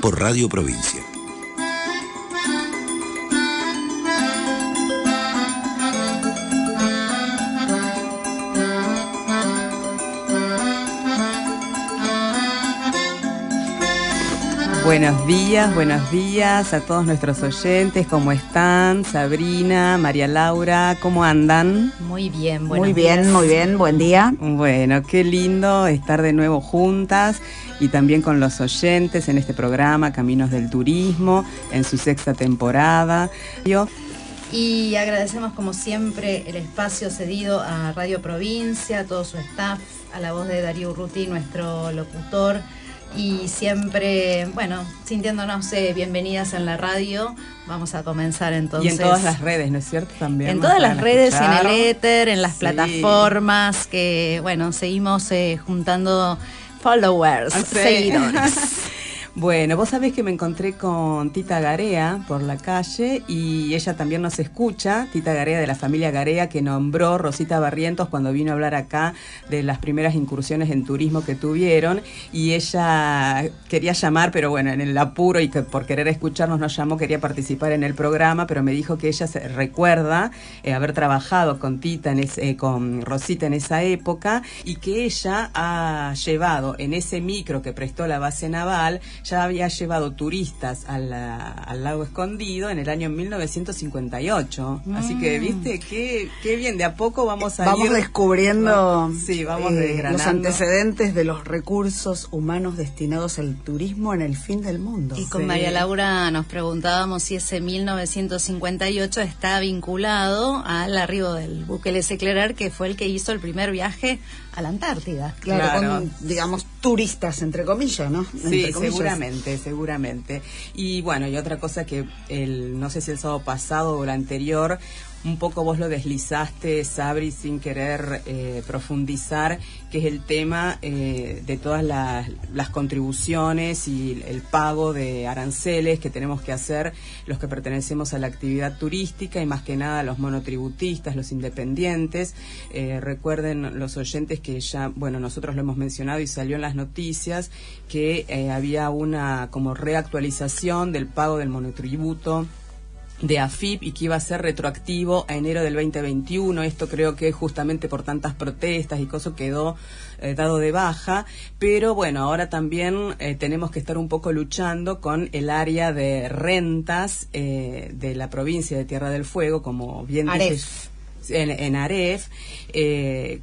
por Radio Provincia. Buenos días, buenos días a todos nuestros oyentes. ¿Cómo están? Sabrina, María Laura, ¿cómo andan? Muy bien, buenos Muy bien, muy bien, buen día. Bueno, qué lindo estar de nuevo juntas y también con los oyentes en este programa Caminos del Turismo, en su sexta temporada. Yo y agradecemos como siempre el espacio cedido a Radio Provincia, a todo su staff, a la voz de Darío Urruti, nuestro locutor y siempre, bueno, sintiéndonos eh, bienvenidas en la radio, vamos a comenzar entonces. Y en todas las redes, ¿no es cierto? También. En todas las redes, en el éter, en las plataformas, que bueno, seguimos eh, juntando followers, seguidores. Bueno, vos sabés que me encontré con Tita Garea por la calle y ella también nos escucha, Tita Garea de la familia Garea que nombró Rosita Barrientos cuando vino a hablar acá de las primeras incursiones en turismo que tuvieron. Y ella quería llamar, pero bueno, en el apuro y que por querer escucharnos nos llamó, quería participar en el programa, pero me dijo que ella se recuerda eh, haber trabajado con Tita, en ese, eh, con Rosita en esa época y que ella ha llevado en ese micro que prestó la base naval ya había llevado turistas al, lago escondido en el año 1958. Así que, mm. viste, qué, qué bien, de a poco vamos a vamos descubriendo sí, vamos eh, los antecedentes de los recursos humanos destinados al turismo en el fin del mundo. Y con María Laura nos preguntábamos si ese 1958 está vinculado al arribo del buque Les Eclerar, que fue el que hizo el primer viaje a la Antártida. Claro, con, digamos, turistas, entre comillas, ¿no? Sí, seguramente, seguramente. Y bueno, y otra cosa que el, no sé si el sábado pasado o el anterior, un poco vos lo deslizaste, Sabri, sin querer eh, profundizar, que es el tema eh, de todas las, contribuciones y el pago de aranceles que tenemos que hacer los que pertenecemos a la actividad turística y más que nada los monotributistas, los independientes. Eh, recuerden los oyentes que ya, bueno, nosotros lo hemos mencionado y salió en las noticias que había una como reactualización del pago del monotributo de AFIP y que iba a ser retroactivo a enero del 2021. Esto creo que justamente por tantas protestas y cosas quedó eh, dado de baja. Pero bueno, ahora también eh, tenemos que estar un poco luchando con el área de rentas eh, de la provincia de Tierra del Fuego, como bien dije. En, en, Aref,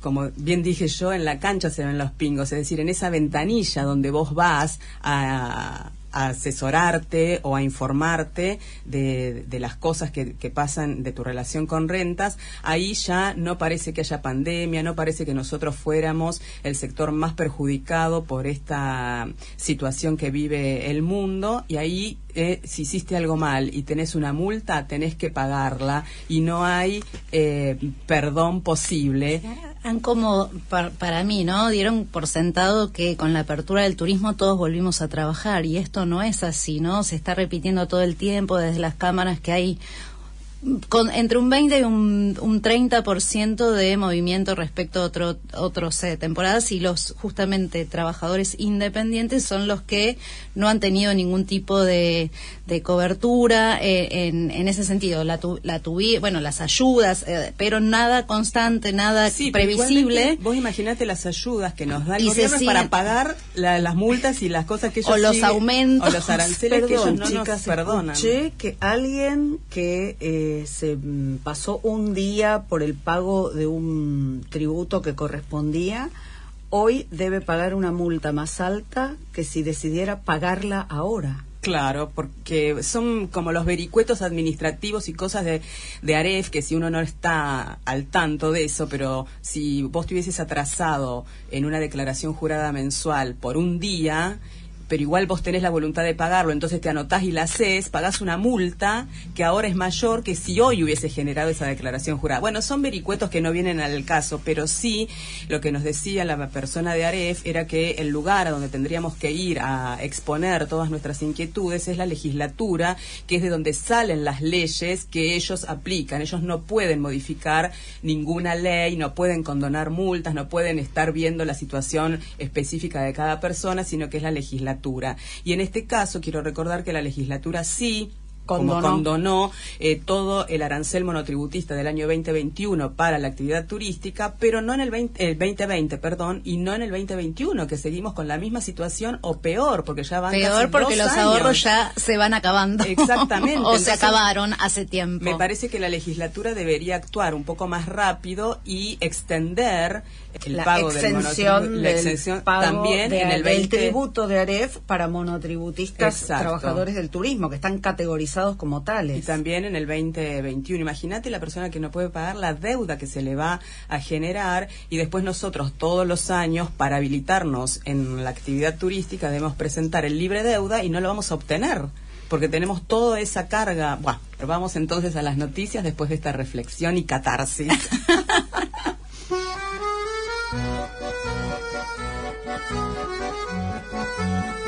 como bien dije yo, en la cancha se ven los pingos, es decir, en esa ventanilla donde vos vas a, a asesorarte o a informarte de, de las cosas que, que, pasan de tu relación con rentas, ahí ya no parece que haya pandemia, no parece que nosotros fuéramos el sector más perjudicado por esta situación que vive el mundo. Y ahí eh, si hiciste algo mal y tenés una multa, tenés que pagarla y no hay eh, perdón posible. Han como, para, mí, ¿no? Dieron por sentado que con la apertura del turismo todos volvimos a trabajar y esto no es así, ¿no? Se está repitiendo todo el tiempo desde las cámaras que hay con entre un 20 y un, un 30% de movimiento respecto a otro, otros eh, temporadas y los justamente trabajadores independientes son los que no han tenido ningún tipo de, de cobertura eh, en, en, ese sentido. La, la bueno, las ayudas, eh, pero nada constante, nada previsible. Vos imaginate las ayudas que nos da el gobierno para pagar las multas y las cosas que ellos O los aumentos. O los aranceles que ellos no nos perdonan. Escuché que alguien que se mm, pasó un día por el pago de un tributo que correspondía, hoy debe pagar una multa más alta que si decidiera pagarla ahora. Claro, porque son como los vericuetos administrativos y cosas de, de Aref, que si uno no está al tanto de eso, pero si vos estuvieses atrasado en una declaración jurada mensual por un día, pero igual vos tenés la voluntad de pagarlo, entonces te anotás y la haces, pagás una multa que ahora es mayor que si hoy hubiese generado esa declaración jurada. Bueno, son vericuetos que no vienen al caso, pero sí lo que nos decía la persona de AREF era que el lugar a donde tendríamos que ir a exponer todas nuestras inquietudes es la legislatura, que es de donde salen las leyes que ellos aplican. Ellos no pueden modificar ninguna ley, no pueden condonar multas, no pueden estar viendo la situación específica de cada persona, sino que es la legislatura. Y en este caso quiero recordar que la legislatura sí condonó, como condonó eh, todo el arancel monotributista del año 2021 para la actividad turística, pero no en el, 20, el 2020, perdón, y no en el 2021, que seguimos con la misma situación o peor, porque ya van Peor porque los ahorros ya se van acabando. Exactamente. o se acabaron hace tiempo. Me parece que la legislatura debería actuar un poco más rápido y extender el la pago exención del la exención también de, en el 20... tributo de AREF para monotributistas Exacto. trabajadores del turismo que están categorizados como tales. Y también en el 2021. Imagínate la persona que no puede pagar la deuda que se le va a generar y después nosotros todos los años para habilitarnos en la actividad turística debemos presentar el libre deuda y no lo vamos a obtener porque tenemos toda esa carga. Bueno, vamos entonces a las noticias después de esta reflexión y catarsis. Thank you.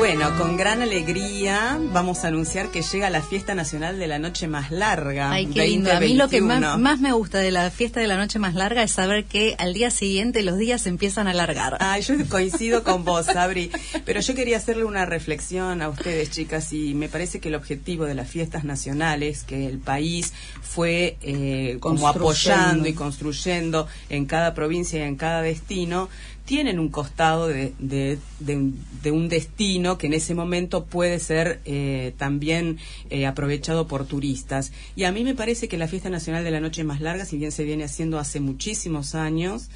Bueno, con gran alegría vamos a anunciar que llega la fiesta nacional de la noche más larga. Ay, qué lindo. A mí lo que más, más, me gusta de la fiesta de la noche más larga es saber que al día siguiente los días se empiezan a alargar. Ay, yo coincido con vos, Sabri. Pero yo quería hacerle una reflexión a ustedes, chicas, y me parece que el objetivo de las fiestas nacionales, que el país fue eh, como apoyando y construyendo en cada provincia y en cada destino, tienen un costado de, de, de, un destino que en ese momento puede ser eh, también eh, aprovechado por turistas. Y a mí me parece que la Fiesta Nacional de la Noche Más Larga, si bien se viene haciendo hace muchísimos años,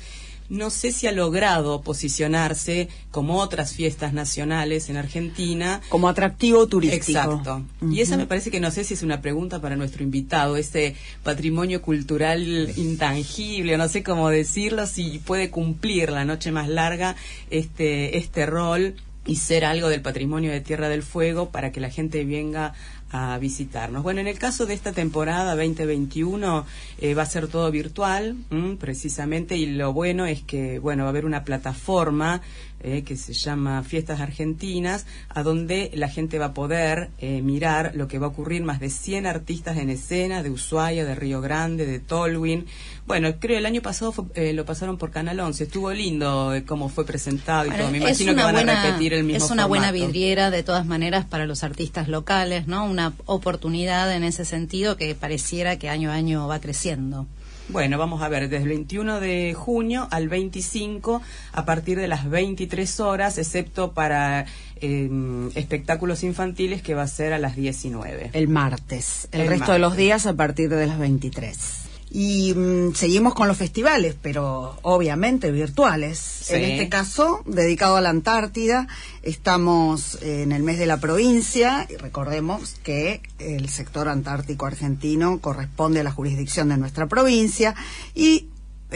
no sé si ha logrado posicionarse como otras fiestas nacionales en Argentina. Como atractivo turístico. Exacto. Uh -huh. Y esa me parece que no sé si es una pregunta para nuestro invitado, ese patrimonio cultural intangible, no sé cómo decirlo, si puede cumplir la noche más larga este, este rol y ser algo del patrimonio de Tierra del Fuego para que la gente venga a visitarnos. Bueno, en el caso de esta temporada 2021 eh, va a ser todo virtual, precisamente, y lo bueno es que, bueno, va a haber una plataforma eh, que se llama Fiestas Argentinas, a donde la gente va a poder eh, mirar lo que va a ocurrir, más de 100 artistas en escena, de Ushuaia, de Río Grande, de Tolwyn. Bueno, creo el año pasado fue, eh, lo pasaron por Canal 11, estuvo lindo cómo fue presentado y bueno, todo. Me imagino que van buena, a repetir el mismo Es una formato. buena vidriera, de todas maneras, para los artistas locales, ¿no? Una oportunidad en ese sentido que pareciera que año a año va creciendo. Bueno, vamos a ver, desde el 21 de junio al 25, a partir de las 23 horas, excepto para eh, espectáculos infantiles, que va a ser a las 19. El martes. El, El resto martes. de los días a partir de las 23. Y mm, seguimos con los festivales, pero obviamente virtuales. Sí. En este caso, dedicado a la Antártida, estamos en el mes de la provincia y recordemos que el sector antártico argentino corresponde a la jurisdicción de nuestra provincia y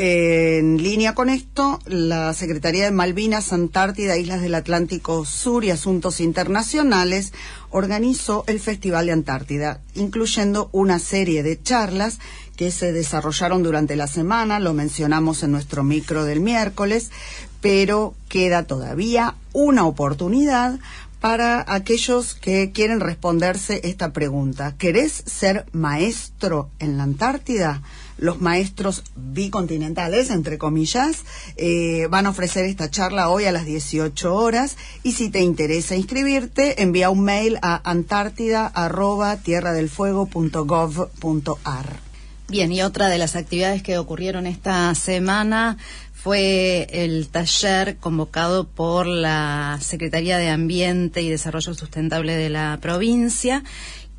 eh, en línea con esto, la Secretaría de Malvinas, Antártida, Islas del Atlántico Sur y Asuntos Internacionales organizó el Festival de Antártida, incluyendo una serie de charlas que se desarrollaron durante la semana, lo mencionamos en nuestro micro del miércoles, pero queda todavía una oportunidad para aquellos que quieren responderse esta pregunta. ¿Querés ser maestro en la Antártida? Los maestros bicontinentales, entre comillas, eh, van a ofrecer esta charla hoy a las 18 horas y si te interesa inscribirte, envía un mail a antártida.tierradelfuego.gov.ar. Bien, y otra de las actividades que ocurrieron esta semana fue el taller convocado por la Secretaría de Ambiente y Desarrollo Sustentable de la provincia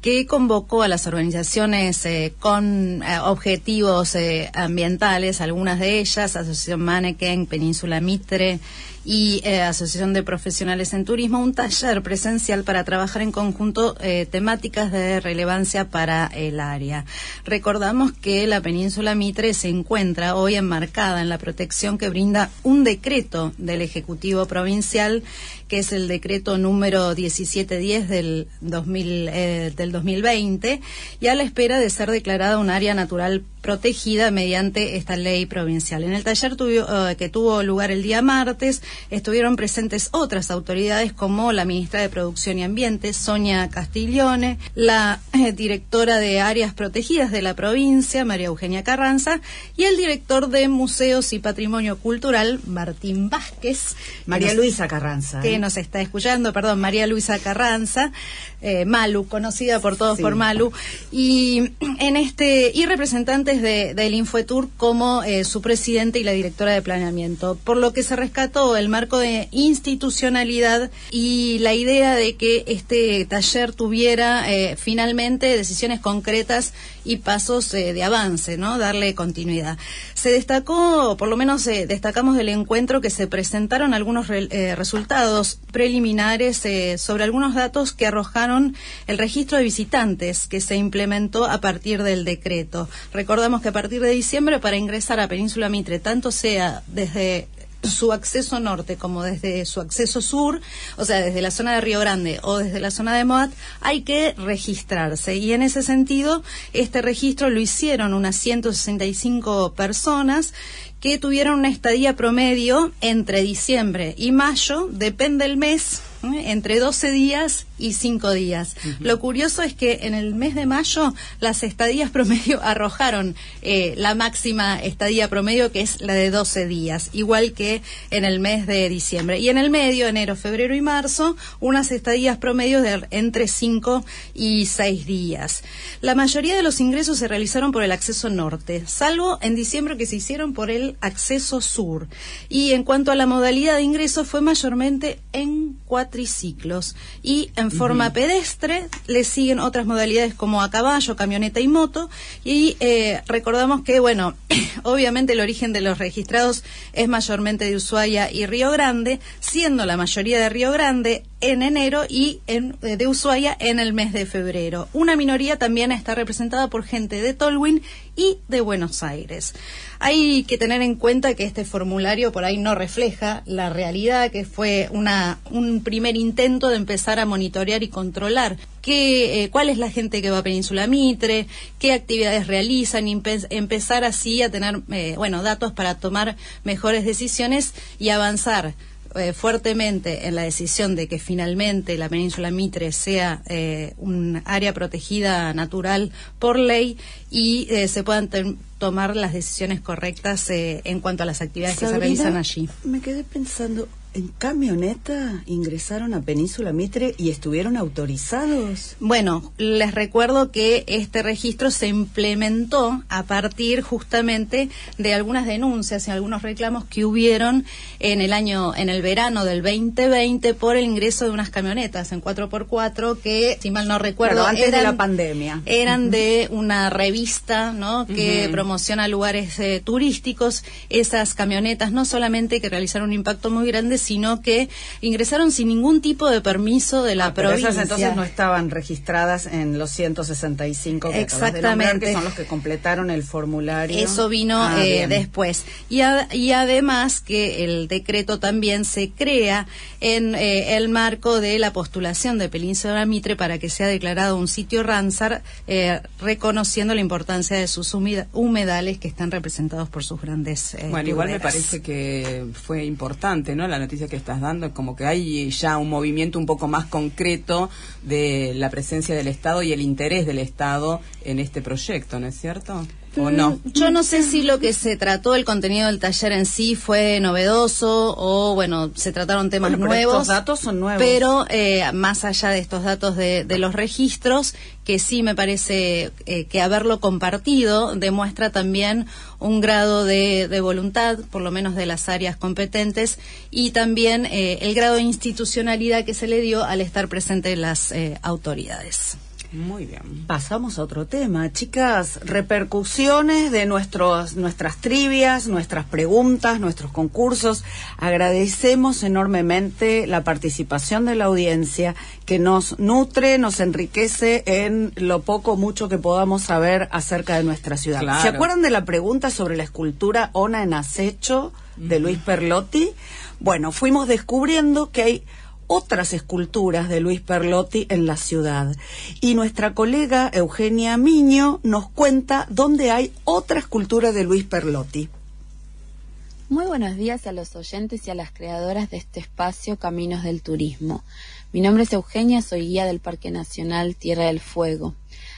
que convocó a las organizaciones eh, con eh, objetivos eh, ambientales, algunas de ellas, Asociación Mannequin, Península Mitre, y eh, Asociación de Profesionales en Turismo un taller presencial para trabajar en conjunto eh, temáticas de relevancia para el área. Recordamos que la península Mitre se encuentra hoy enmarcada en la protección que brinda un decreto del Ejecutivo Provincial que es el decreto número 1710 del, 2000, eh, del 2020, y a la espera de ser declarada un área natural protegida mediante esta ley provincial. En el taller eh, que tuvo lugar el día martes estuvieron presentes otras autoridades como la ministra de Producción y Ambiente, Sonia Castiglione, la eh, directora de áreas protegidas de la provincia, María Eugenia Carranza, y el director de Museos y Patrimonio Cultural, Martín Vázquez. María Luisa Carranza nos está escuchando, perdón, María Luisa Carranza, eh, Malu, conocida por todos por Malu, y en este y representantes de, del Infoetour como eh, su presidente y la directora de planeamiento, por lo que se rescató el marco de institucionalidad y la idea de que este taller tuviera eh, finalmente decisiones concretas y pasos de avance, ¿no? Darle continuidad. Se destacó, por lo menos destacamos del encuentro que se presentaron algunos resultados preliminares sobre algunos datos que arrojaron el registro de visitantes que se implementó a partir del decreto. Recordamos que a partir de diciembre para ingresar a Península Mitre, tanto sea desde su acceso norte como desde su acceso sur, o sea, desde la zona de Río Grande o desde la zona de Moat, hay que registrarse. Y en ese sentido, este registro lo hicieron unas 165 personas que tuvieron una estadía promedio entre diciembre y mayo, depende del mes, ¿eh? entre 12 días y 5 días. Lo curioso es que en el mes de mayo las estadías promedio arrojaron eh, la máxima estadía promedio que es la de 12 días, igual que en el mes de diciembre. Y en el medio, enero, febrero y marzo, unas estadías promedio de entre 5 y 6 días. La mayoría de los ingresos se realizaron por el acceso norte, salvo en diciembre que se hicieron por el acceso sur. Y en cuanto a la modalidad de ingreso fue mayormente en cuatriciclos y en forma pedestre le siguen otras modalidades como a caballo, camioneta y moto. Y eh, recordamos que bueno obviamente el origen de los registrados es mayormente de Ushuaia y Río Grande siendo la mayoría de Río Grande en enero y en, eh, de Ushuaia en el mes de febrero. Una minoría también está representada por gente de Tolwyn y de Buenos Aires. Hay que tener en cuenta que este formulario por ahí no refleja la realidad, que fue una, un primer intento de empezar a monitorear y controlar qué, eh, cuál es la gente que va a Península Mitre, qué actividades realizan, y empezar así a tener eh, bueno datos para tomar mejores decisiones y avanzar eh, fuertemente en la decisión de que finalmente la península Mitre sea eh, un área protegida natural por ley y eh, se puedan tomar las decisiones correctas en cuanto a las actividades que se realizan allí. Me quedé pensando, en camioneta ingresaron a Península Mitre y estuvieron autorizados. Bueno, les recuerdo que este registro se implementó a partir justamente de algunas denuncias y algunos reclamos que hubieron en el año, en el verano del 2020 por el ingreso de unas camionetas en 4x4 que, si mal no recuerdo, antes eran, de la pandemia. Eran de una revista, ¿no? Que promociona lugares eh, turísticos. Esas camionetas no solamente que realizaron un impacto muy grande, sino que ingresaron sin ningún tipo de permiso de la ah, provincia. Esas entonces no estaban registradas en los 165 que Exactamente. que son los que completaron el formulario. Eso vino ah, eh, después. Y, y además que el decreto también se crea en eh, el marco de la postulación de Península Mitre para que sea declarado un sitio Ramsar, eh, reconociendo la importancia de sus humedales que están representados por sus grandes. bueno, igual me parece que fue importante, ¿no? La noticia que estás dando, como que hay ya un movimiento un poco más concreto de la presencia del Estado y el interés del Estado en este proyecto, ¿no es cierto? ¿O no? Yo no sé si lo que se trató, el contenido del taller en sí fue novedoso o, bueno, se trataron temas nuevos. Estos datos son nuevos. Pero eh, más allá de estos datos de, los registros, que sí me parece eh, que haberlo compartido demuestra también un grado de, voluntad, por lo menos de las áreas competentes, y también eh, el grado de institucionalidad que se le dio al estar presente las autoridades. Muy bien. Pasamos a otro tema. Chicas, repercusiones de nuestros, nuestras trivias, nuestras preguntas, nuestros concursos. Agradecemos enormemente la participación de la audiencia que nos nutre, nos enriquece en lo poco mucho que podamos saber acerca de nuestra ciudad. Claro. ¿Se acuerdan de la pregunta sobre la escultura Ona en acecho de Luis Perlotti? Bueno, fuimos descubriendo que hay otras esculturas de Luis Perlotti en la ciudad. Y nuestra colega Eugenia Miño nos cuenta dónde hay otra escultura de Luis Perlotti. Muy buenos días a los oyentes y a las creadoras de este espacio Caminos del Turismo. Mi nombre es Eugenia, soy guía del Parque Nacional Tierra del Fuego.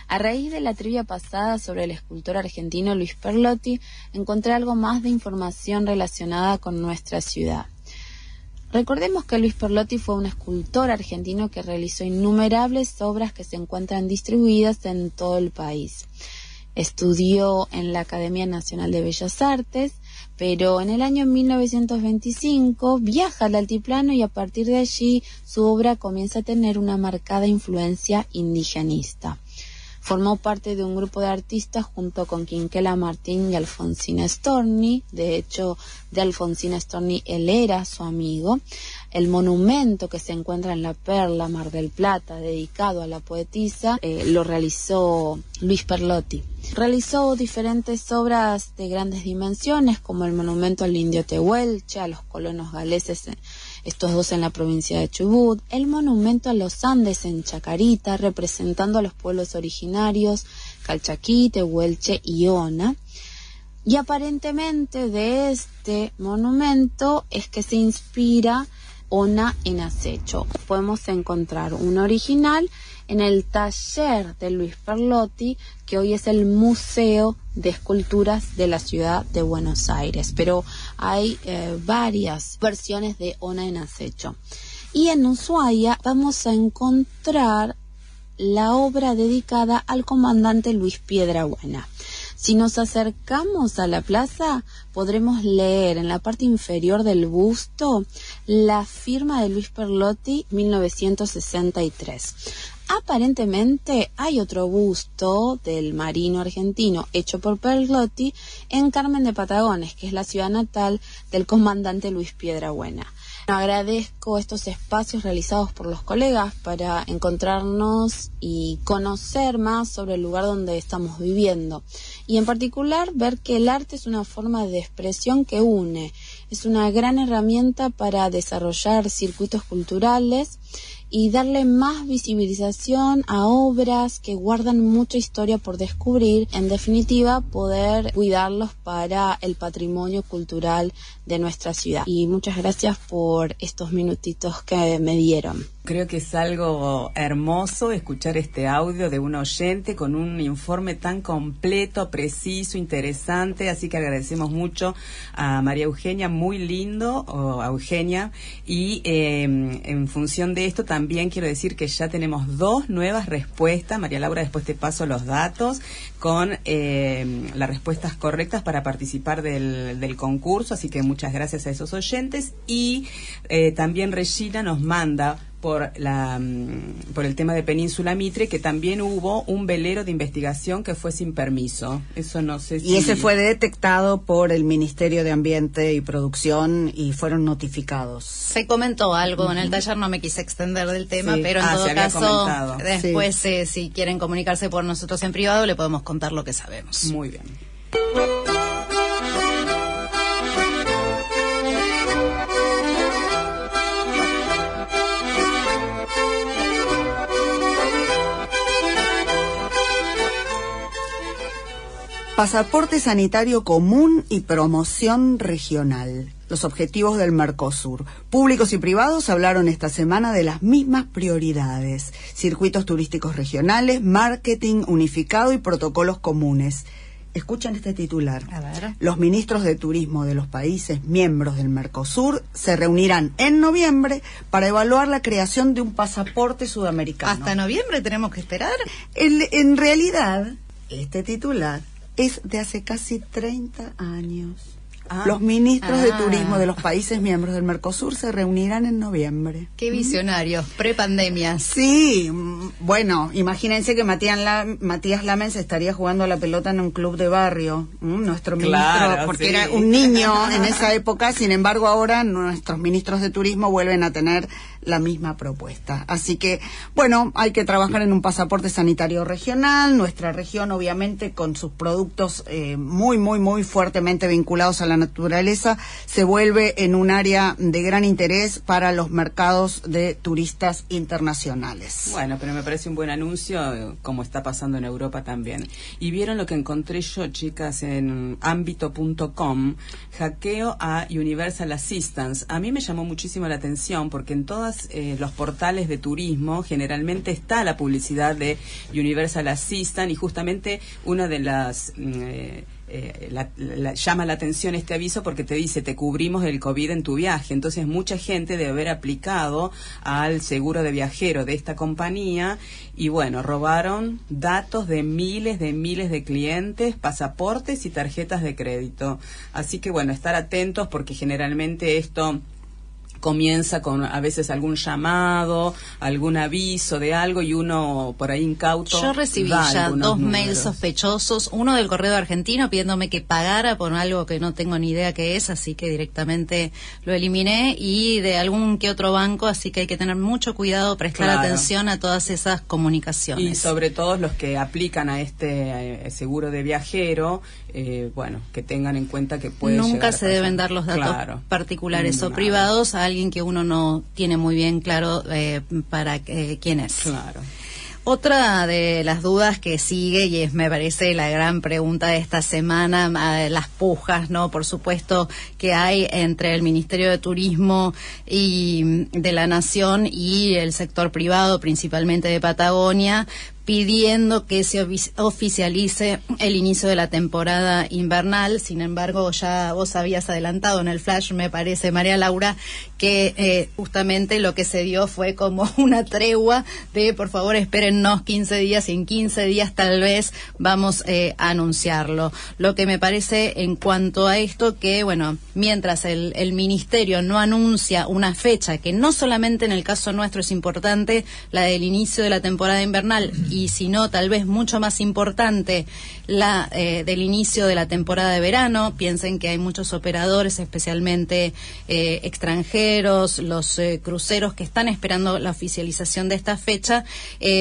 A raíz de la trivia pasada sobre el escultor argentino Luis Perlotti, encontré algo más de información relacionada con nuestra ciudad. Recordemos que Luis Perlotti fue un escultor argentino que realizó innumerables obras que se encuentran distribuidas en todo el país. Estudió en la Academia Nacional de Bellas Artes, pero en el año 1925 viaja al altiplano y a partir de allí su obra comienza a tener una marcada influencia indigenista. Formó parte de un grupo de artistas junto con Quinquela Martín y Alfonsina Storni. De hecho, de Alfonsina Storni él era su amigo. El monumento que se encuentra en la Perla, Mar del Plata, dedicado a la poetisa, eh, lo realizó Luis Perlotti. Realizó diferentes obras de grandes dimensiones, como el monumento al indio Tehuelche, a los colonos galeses estos dos en la provincia de Chubut, el monumento a los Andes en Chacarita, representando a los pueblos originarios Calchaquí, Tehuelche y Ona. Y aparentemente de este monumento es que se inspira Ona en acecho. Podemos encontrar un original en el taller de Luis Perlotti, que hoy es el Museo de Esculturas de la Ciudad de Buenos Aires. Pero hay eh, varias versiones de Ona en acecho. Y en Ushuaia vamos a encontrar la obra dedicada al comandante Luis Piedrabuena. Si nos acercamos a la plaza, podremos leer en la parte inferior del busto la firma de Luis Perlotti 1963. Aparentemente hay otro busto del marino argentino hecho por Perlotti en Carmen de Patagones, que es la ciudad natal del comandante Luis Piedrabuena. Agradezco estos espacios realizados por los colegas para encontrarnos y conocer más sobre el lugar donde estamos viviendo. Y en particular ver que el arte es una forma de expresión que une. Es una gran herramienta para desarrollar circuitos culturales y darle más visibilización a obras que guardan mucha historia por descubrir. En definitiva, poder cuidarlos para el patrimonio cultural de nuestra ciudad. Y muchas gracias por estos minutitos que me dieron. Creo que es algo hermoso escuchar este audio de un oyente con un informe tan completo, preciso, interesante. Así que agradecemos mucho a María Eugenia, muy lindo, a Eugenia. Y eh, en función de esto también quiero decir que ya tenemos dos nuevas respuestas. María Laura, después te paso los datos con eh, las respuestas correctas para participar del, del, concurso. Así que muchas gracias a esos oyentes. Y eh, también Regina nos manda por la por el tema de Península Mitre que también hubo un velero de investigación que fue sin permiso. Eso no sé si Y ese fue detectado por el Ministerio de Ambiente y Producción y fueron notificados. Se comentó algo uh -huh. en el taller, no me quise extender del tema, sí. pero en ah, todo caso comentado. después sí. eh, si quieren comunicarse por nosotros en privado le podemos contar lo que sabemos. Muy bien. Pasaporte sanitario común y promoción regional. Los objetivos del Mercosur. Públicos y privados hablaron esta semana de las mismas prioridades. Circuitos turísticos regionales, marketing unificado y protocolos comunes. Escuchen este titular. Los ministros de turismo de los países miembros del Mercosur se reunirán en noviembre para evaluar la creación de un pasaporte sudamericano. ¿Hasta noviembre tenemos que esperar? El, en realidad, este titular es de hace casi 30 años. Ah. Los ministros de ah. turismo de los países miembros del Mercosur se reunirán en noviembre. Qué visionarios, prepandemia. Sí, mm, bueno, imagínense que Matías, Matías Lamens estaría jugando a la pelota en un club de barrio, nuestro ministro, porque era un niño en esa época, sin embargo ahora nuestros ministros de turismo vuelven a tener la misma propuesta. Así que, bueno, hay que trabajar en un pasaporte sanitario regional, nuestra región obviamente con sus productos eh, muy, muy, muy fuertemente vinculados a la naturaleza, se vuelve en un área de gran interés para los mercados de turistas internacionales. Bueno, pero me parece un buen anuncio, como está pasando en Europa también. Y vieron lo que encontré yo, chicas, en ámbito.com, hackeo a Universal Assistance. A mí me llamó muchísimo la atención porque en eh, los portales de turismo generalmente está la publicidad de Universal Assistance y justamente una de las... Mm, eh, eh, la, llama la atención este aviso porque te dice te cubrimos el COVID en tu viaje. Entonces mucha gente debe haber aplicado al seguro de viajero de esta compañía y bueno, robaron datos de miles de miles de clientes, pasaportes y tarjetas de crédito. Así que bueno, estar atentos porque generalmente esto comienza con a veces algún llamado, algún aviso de algo y uno por ahí incauto. Yo recibí ya dos mails sospechosos, uno del correo argentino pidiéndome que pagara por algo que no tengo ni idea qué es, así que directamente lo eliminé y de algún que otro banco, así que hay que tener mucho cuidado, prestar atención a todas esas comunicaciones. Y sobre todo los que aplican a este eh, seguro de viajero, eh, bueno, que tengan en cuenta que puede Nunca se deben dar los datos particulares o privados a alguien que uno no tiene muy bien claro eh, para eh, quién es. Claro. Otra de las dudas que sigue y es me parece la gran pregunta de esta semana, las pujas, ¿no? Por supuesto que hay entre el Ministerio de Turismo y de la Nación y el sector privado, principalmente de Patagonia, pidiendo que se oficialice el inicio de la temporada invernal. Sin embargo, ya vos habías adelantado en el flash, me parece, María Laura, que eh, justamente lo que se dio fue como una tregua de, por favor, espérennos 15 días y en 15 días tal vez vamos eh, a anunciarlo. Lo que me parece en cuanto a esto que, bueno, mientras el, el ministerio no anuncia una fecha, que no solamente en el caso nuestro es importante, la del inicio de la temporada invernal, y si no, tal vez mucho más importante, la eh, del inicio de la temporada de verano. Piensen que hay muchos operadores, especialmente eh, extranjeros, los eh, cruceros que están esperando la oficialización de esta fecha.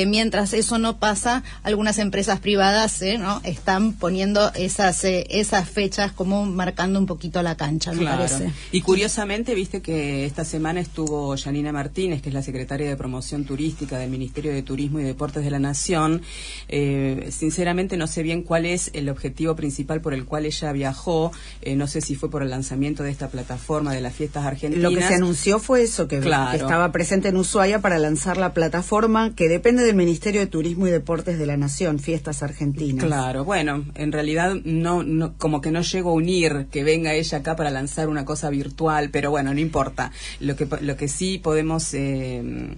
mientras eso no pasa, algunas empresas privadas ¿no? están poniendo esas, esas fechas como marcando un poquito la cancha, me parece. Y curiosamente, viste que esta semana estuvo Janina Martínez, que es la secretaria de Promoción Turística del Ministerio de Turismo y Deportes de la Nación eh, sinceramente no sé bien cuál es el objetivo principal por el cual ella viajó. Eh, no sé si fue por el lanzamiento de esta plataforma de las fiestas argentinas. Lo que se anunció fue eso, que, estaba presente en Ushuaia para lanzar la plataforma que depende del Ministerio de Turismo y Deportes de la Nación, Fiestas Argentinas. Claro, bueno, en realidad no, no como que no llego a unir que venga ella acá para lanzar una cosa virtual, pero bueno, no importa. Lo que, lo que sí podemos... Eh,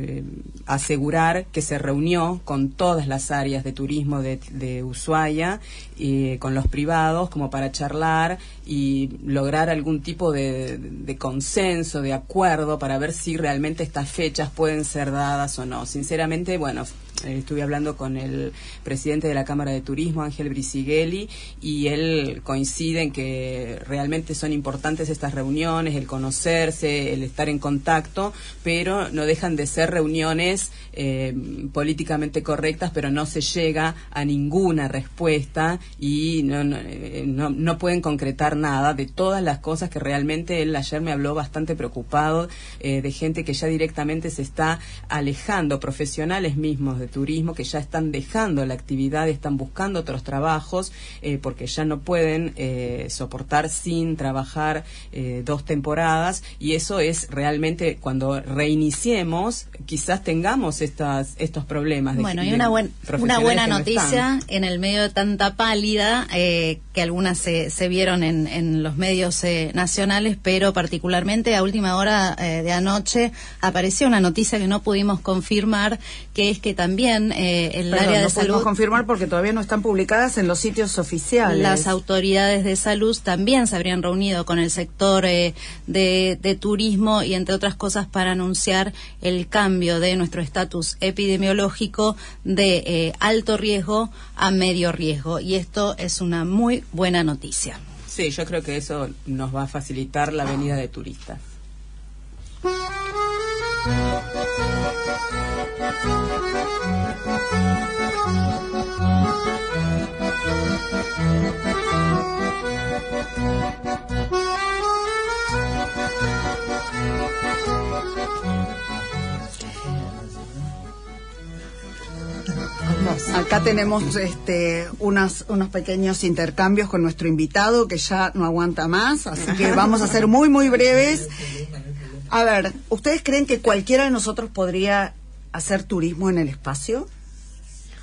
eh, asegurar que se reunió con todas las áreas de turismo de, de Ushuaia, y con los privados, como para charlar y lograr algún tipo de, de, consenso, de acuerdo, para ver si realmente estas fechas pueden ser dadas o no. Sinceramente, bueno, eh, estuve hablando con el presidente de la Cámara de Turismo, Ángel Brisighelli, y él coincide en que realmente son importantes estas reuniones, el conocerse, el estar en contacto, pero no dejan de ser reuniones eh, políticamente correctas, pero no se llega a ninguna respuesta y no, no, eh, no, pueden concretar nada de todas las cosas que realmente él ayer me habló bastante preocupado de gente que ya directamente se está alejando, profesionales mismos de turismo que ya están dejando la actividad, están buscando otros trabajos eh, porque ya no pueden eh, soportar sin trabajar eh, dos temporadas y eso es realmente cuando reiniciemos quizás tengamos estas estos problemas. bueno, y una, una buena noticia en el medio de tanta pálida que algunas se, se vieron en, en, los medios eh, nacionales, pero particularmente a última hora eh, de anoche apareció una noticia que no pudimos confirmar, que es que también eh, el área de no salud... confirmar porque todavía no están publicadas en los sitios oficiales. Las autoridades de salud también se habrían reunido con el sector de, de turismo y entre otras cosas para anunciar el cambio de nuestro estatus epidemiológico de alto riesgo a medio riesgo. Y esto es una muy buena noticia. Sí, yo creo que eso nos va a facilitar la venida de turistas. Acá tenemos este, unos pequeños intercambios con nuestro invitado que ya no aguanta más, así que vamos a ser muy, muy breves. A ver, ¿ustedes creen que cualquiera de nosotros podría hacer turismo en el espacio?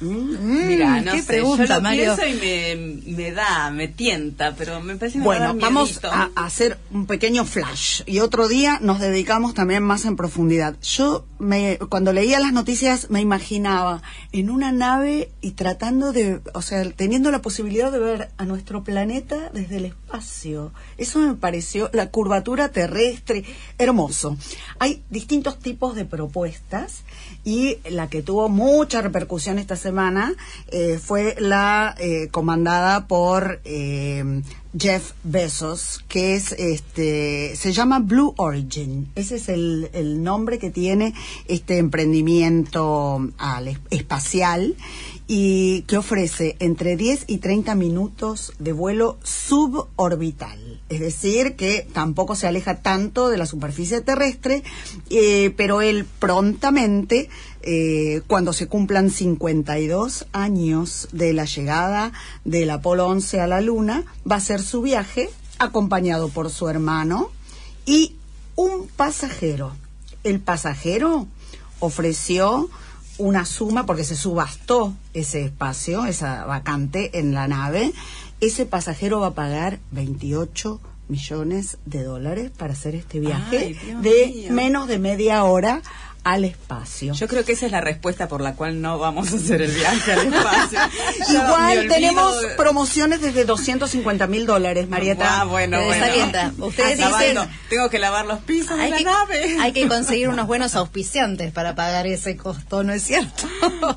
Mm, Mira, no sé, yo lo pienso y me, da, me tienta, pero me parece Bueno, vamos a, hacer un pequeño flash y otro día nos dedicamos también más en profundidad. Yo me, cuando leía las noticias me imaginaba en una nave y tratando de, o sea, teniendo la posibilidad de ver a nuestro planeta desde el espacio. Eso me pareció la curvatura terrestre hermoso. Hay distintos tipos de propuestas y la que tuvo mucha repercusión esta semana eh, fue la eh, comandada por eh, Jeff Bezos, que es este, se llama Blue Origin. Ese es el, el nombre que tiene este emprendimiento al, espacial y que ofrece entre 10 y 30 minutos de vuelo suborbital. Es decir, que tampoco se aleja tanto de la superficie terrestre, eh, pero él prontamente, eh, cuando se cumplan 52 años de la llegada del Apolo 11 a la Luna, va a hacer su viaje acompañado por su hermano y un pasajero. El pasajero ofreció una suma, porque se subastó ese espacio, esa vacante en la nave, ese pasajero va a pagar 28 millones de dólares para hacer este viaje de menos de media hora al espacio. Yo creo que esa es la respuesta por la cual no vamos a hacer el viaje al espacio. Igual tenemos promociones desde 250 mil dólares, Marieta. Ah, bueno, bueno. Ustedes dicen... Tengo que lavar los pisos de la nave. Hay que conseguir unos buenos auspiciantes para pagar ese costo, ¿no es cierto?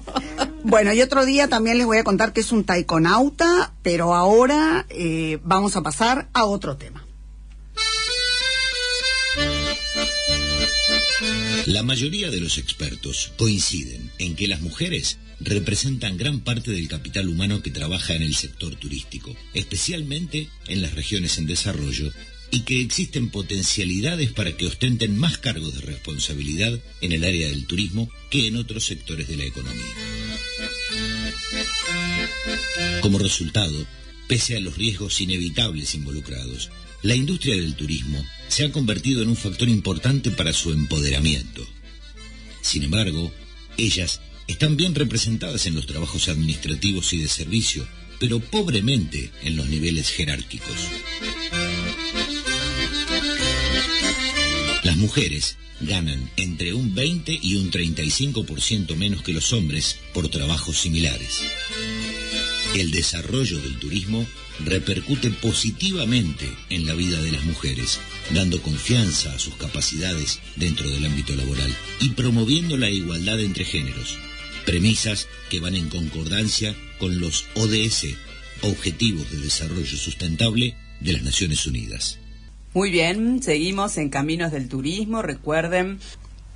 bueno, y otro día también les voy a contar que es un taikonauta, pero ahora eh, vamos a pasar a otro tema. La mayoría de los expertos coinciden en que las mujeres representan gran parte del capital humano que trabaja en el sector turístico, especialmente en las regiones en desarrollo, y que existen potencialidades para que ostenten más cargos de responsabilidad en el área del turismo que en otros sectores de la economía. Como resultado, pese a los riesgos inevitables involucrados, la industria del turismo se ha convertido en un factor importante para su empoderamiento. Sin embargo, ellas están bien representadas en los trabajos administrativos y de servicio, pero pobremente en los niveles jerárquicos. Las mujeres ganan entre un 20 y un 35% menos que los hombres por trabajos similares. El desarrollo del turismo repercute positivamente en la vida de las mujeres, dando confianza a sus capacidades dentro del ámbito laboral y promoviendo la igualdad entre géneros, premisas que van en concordancia con los ODS, Objetivos de Desarrollo Sustentable de las Naciones Unidas. Muy bien, seguimos en Caminos del Turismo. Recuerden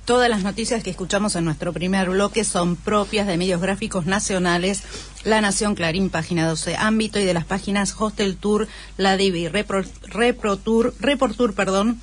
Todas las noticias que escuchamos en nuestro primer bloque son propias de medios gráficos nacionales, La Nación, Clarín, Página 12, Ámbito y de las páginas Hostel Tour, La Divi, Repro, Tour, Report Tour, perdón,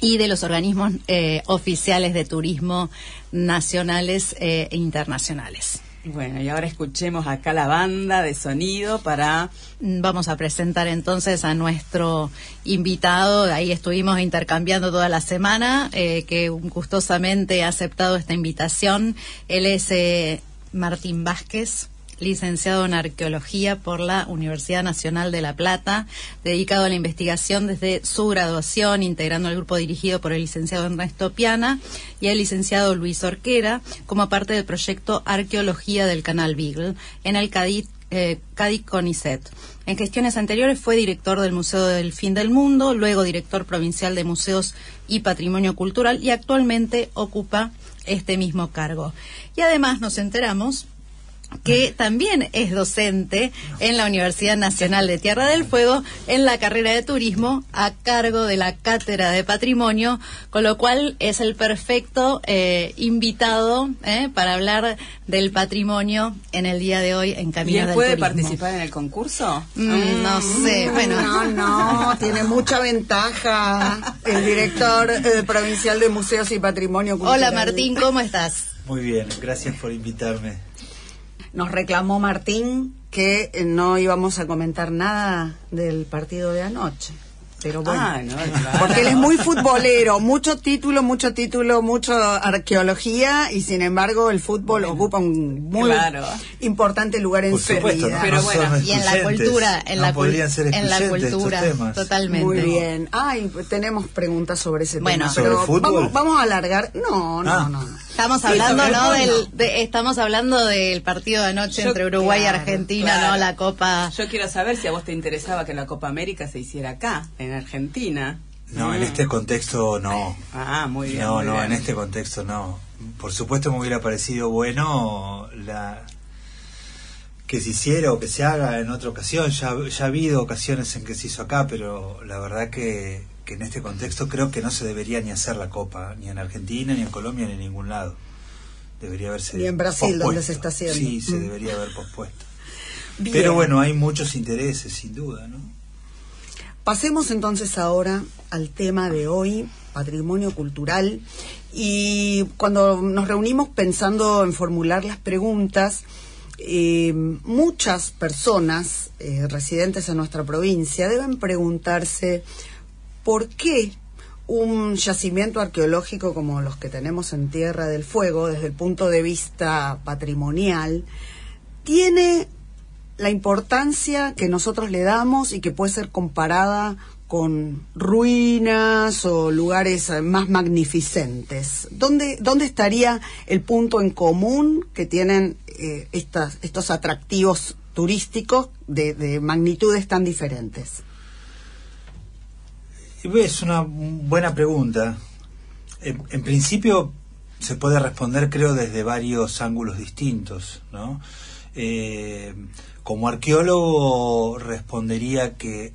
y de los organismos eh, oficiales de turismo nacionales eh, e internacionales. Bueno, y ahora escuchemos acá la banda de sonido para... Vamos a presentar entonces a nuestro invitado, ahí estuvimos intercambiando toda la semana, eh, que gustosamente ha aceptado esta invitación. Él es eh, Martín Vázquez, licenciado en Arqueología por la Universidad Nacional de La Plata, dedicado a la investigación desde su graduación, integrando el grupo dirigido por el licenciado Ernesto Piana y el licenciado Luis Orquera, como parte del proyecto Arqueología del Canal Beagle, en el Cádiz eh, Conicet. En gestiones anteriores fue director del Museo del Fin del Mundo, luego director provincial de Museos y Patrimonio Cultural y actualmente ocupa este mismo cargo. Y además nos enteramos que también es docente en la Universidad Nacional de Tierra del Fuego en la carrera de turismo a cargo de la Cátedra de Patrimonio, con lo cual es el perfecto eh, invitado eh, para hablar del patrimonio en el día de hoy en Camino ¿Y él puede participar en el concurso? Mm, no sé, bueno. No, no, tiene mucha ventaja el director eh, provincial de Museos y Patrimonio Cultural. Hola Martín, ¿cómo estás? Muy bien, gracias por invitarme nos reclamó Martín que no íbamos a comentar nada del partido de anoche. Pero bueno, ah, porque él es muy futbolero, mucho título, mucho título, mucho arqueología y sin embargo el fútbol ocupa un muy importante lugar en su vida. Pero bueno, y en la cultura, en la, en la cultura, totalmente. Muy bien. Ay, tenemos preguntas sobre ese tema. Pero vamos, vamos, a alargar. No, no, ah. no. Estamos hablando, ¿no? Del, estamos hablando del partido de anoche entre Uruguay y Argentina, ¿no? La Copa. Yo quiero saber si a vos te interesaba que la Copa América se hiciera acá, en Argentina. No, en mm. este contexto no. Ah, muy bien. No, no, en este contexto no. Por supuesto me hubiera parecido bueno la que se hiciera o que se haga en otra ocasión. Ya, ya ha habido ocasiones en que se hizo acá, pero la verdad que que en este contexto creo que no se debería ni hacer la Copa, ni en Argentina, ni en Colombia, ni en ningún lado. Debería haberse. Ni en Brasil, donde se está haciendo. Sí, se mm. debería haber pospuesto. Pero bueno, hay muchos intereses, sin duda, ¿no? Pasemos entonces ahora al tema de hoy, patrimonio cultural. Y cuando nos reunimos pensando en formular las preguntas, eh, muchas personas eh, residentes en nuestra provincia deben preguntarse por qué un yacimiento arqueológico como los que tenemos en Tierra del Fuego, desde el punto de vista patrimonial, tiene la importancia que nosotros le damos y que puede ser comparada con ruinas o lugares más magnificentes. ¿Dónde, dónde estaría el punto en común que tienen eh, estos atractivos turísticos de magnitudes tan diferentes? Es una buena pregunta. En, principio se puede responder, creo, desde varios ángulos distintos, ¿no? Eh, como arqueólogo respondería que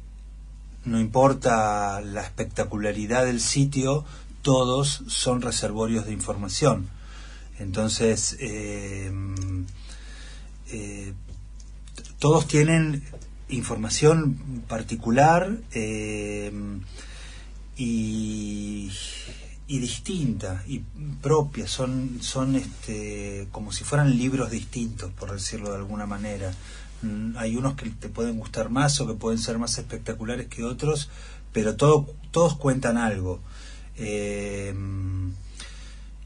no importa la espectacularidad del sitio, todos son reservorios de información. Entonces, eh, eh, todos tienen información particular y, distinta y propia, son, son este, como si fueran libros distintos, por decirlo de alguna manera. Mm, hay unos que te pueden gustar más o que pueden ser más espectaculares que otros, pero todo, todos cuentan algo. Eh,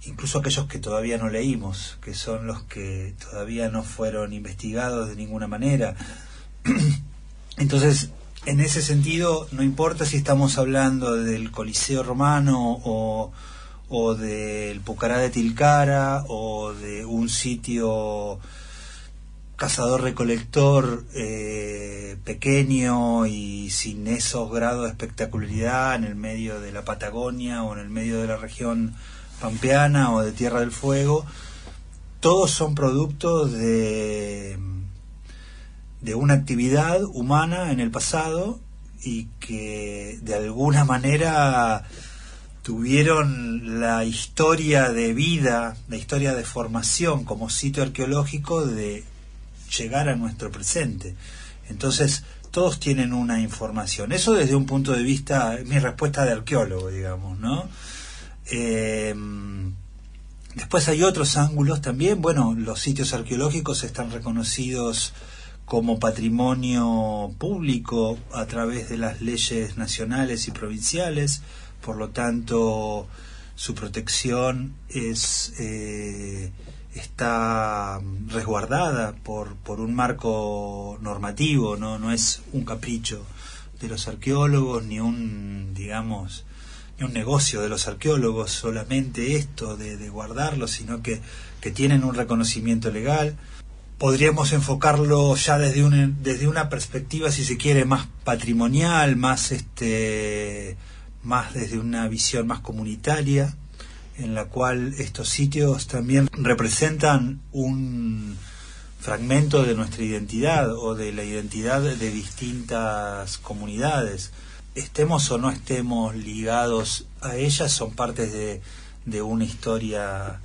incluso aquellos que todavía no leímos, que son los que todavía no fueron investigados de ninguna manera. Entonces, en ese sentido, no importa si estamos hablando del Coliseo Romano o, o del Pucará de Tilcara o de un sitio cazador-recolector eh, pequeño y sin esos grados de espectacularidad en el medio de la Patagonia o en el medio de la región pampeana o de Tierra del Fuego, todos son productos de de una actividad humana en el pasado y que de alguna manera tuvieron la historia de vida, la historia de formación como sitio arqueológico de llegar a nuestro presente. Entonces, todos tienen una información. Eso desde un punto de vista, mi respuesta de arqueólogo, digamos, ¿no? Em, después hay otros ángulos también. Bueno, los sitios arqueológicos están reconocidos como patrimonio público a través de las leyes nacionales y provinciales, por lo tanto su protección es, eh, está resguardada por, por un marco normativo, ¿no? no es un capricho de los arqueólogos ni un, digamos, ni un negocio de los arqueólogos solamente esto de, de guardarlo, sino que, que tienen un reconocimiento legal. Podríamos enfocarlo ya desde una, desde una perspectiva, si se quiere, más patrimonial, más este más desde una visión más comunitaria, en la cual estos sitios también representan un fragmento de nuestra identidad o de la identidad de distintas comunidades. Estemos o no estemos ligados a ellas, son partes de, de una historia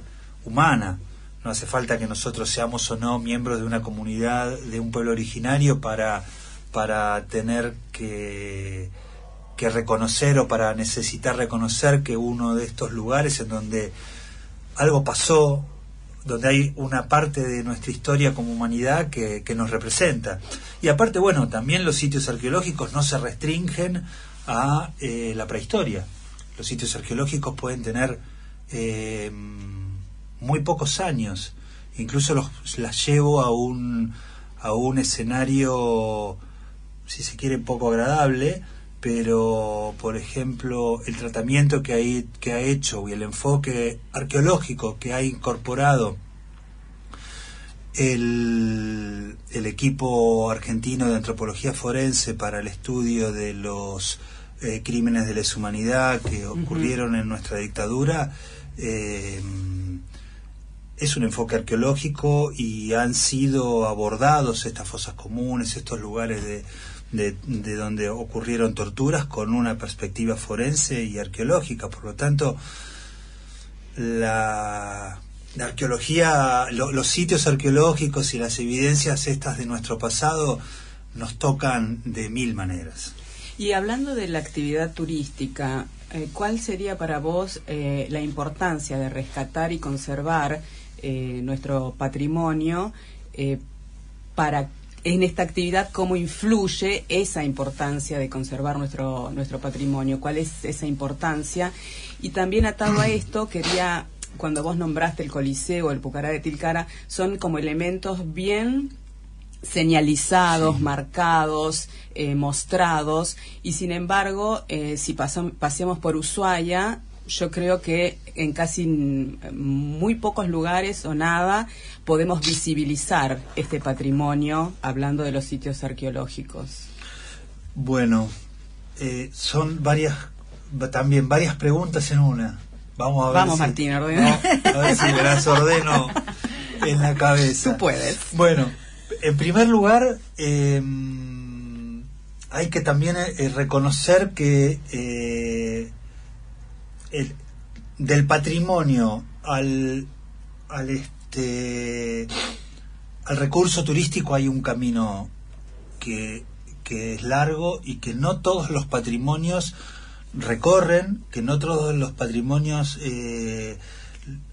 humana. No hace falta que nosotros seamos o no miembros de una comunidad, de un pueblo originario para, para tener que que reconocer o para necesitar reconocer que uno de estos lugares en donde algo pasó, donde hay una parte de nuestra historia como humanidad que, nos representa. Y aparte, bueno, también los sitios arqueológicos no se restringen a eh, la prehistoria. Los sitios arqueológicos pueden tener eh, muy pocos años. Incluso los, las llevo a un, a un escenario, si se quiere, poco agradable, pero por ejemplo el tratamiento que, hay, que ha hecho y el enfoque arqueológico que ha incorporado el, el equipo argentino de antropología forense para el estudio de los eh, crímenes de lesa humanidad que ocurrieron en nuestra dictadura eh, es un enfoque arqueológico y han sido abordados estas fosas comunes, estos lugares de, de, donde ocurrieron torturas con una perspectiva forense y arqueológica. Por lo tanto, la, arqueología, los sitios arqueológicos y las evidencias estas de nuestro pasado nos tocan de mil maneras. Y hablando de la actividad turística, eh, ¿cuál sería para vos eh, la importancia de rescatar y conservar eh, nuestro patrimonio para en esta actividad cómo influye esa importancia de conservar nuestro, nuestro patrimonio, cuál es esa importancia. Y también atado a esto, quería, cuando vos nombraste el Coliseo, el Pucará de Tilcara, son como elementos bien señalizados, marcados, eh, mostrados, y sin embargo, eh, si pasamos por Ushuaia, yo creo que en casi muy pocos lugares o nada podemos visibilizar este patrimonio hablando de los sitios arqueológicos. Bueno, eh, son varias, también varias preguntas en una. Vamos a ver. Vamos, Martín, ordena. a ver si me las ordeno en la cabeza. Tú puedes. Bueno, en primer lugar, em, hay que también eh, reconocer que eh, del patrimonio al, al, este, al recurso turístico hay un camino que, que es largo y que no todos los patrimonios recorren, que no todos los patrimonios eh,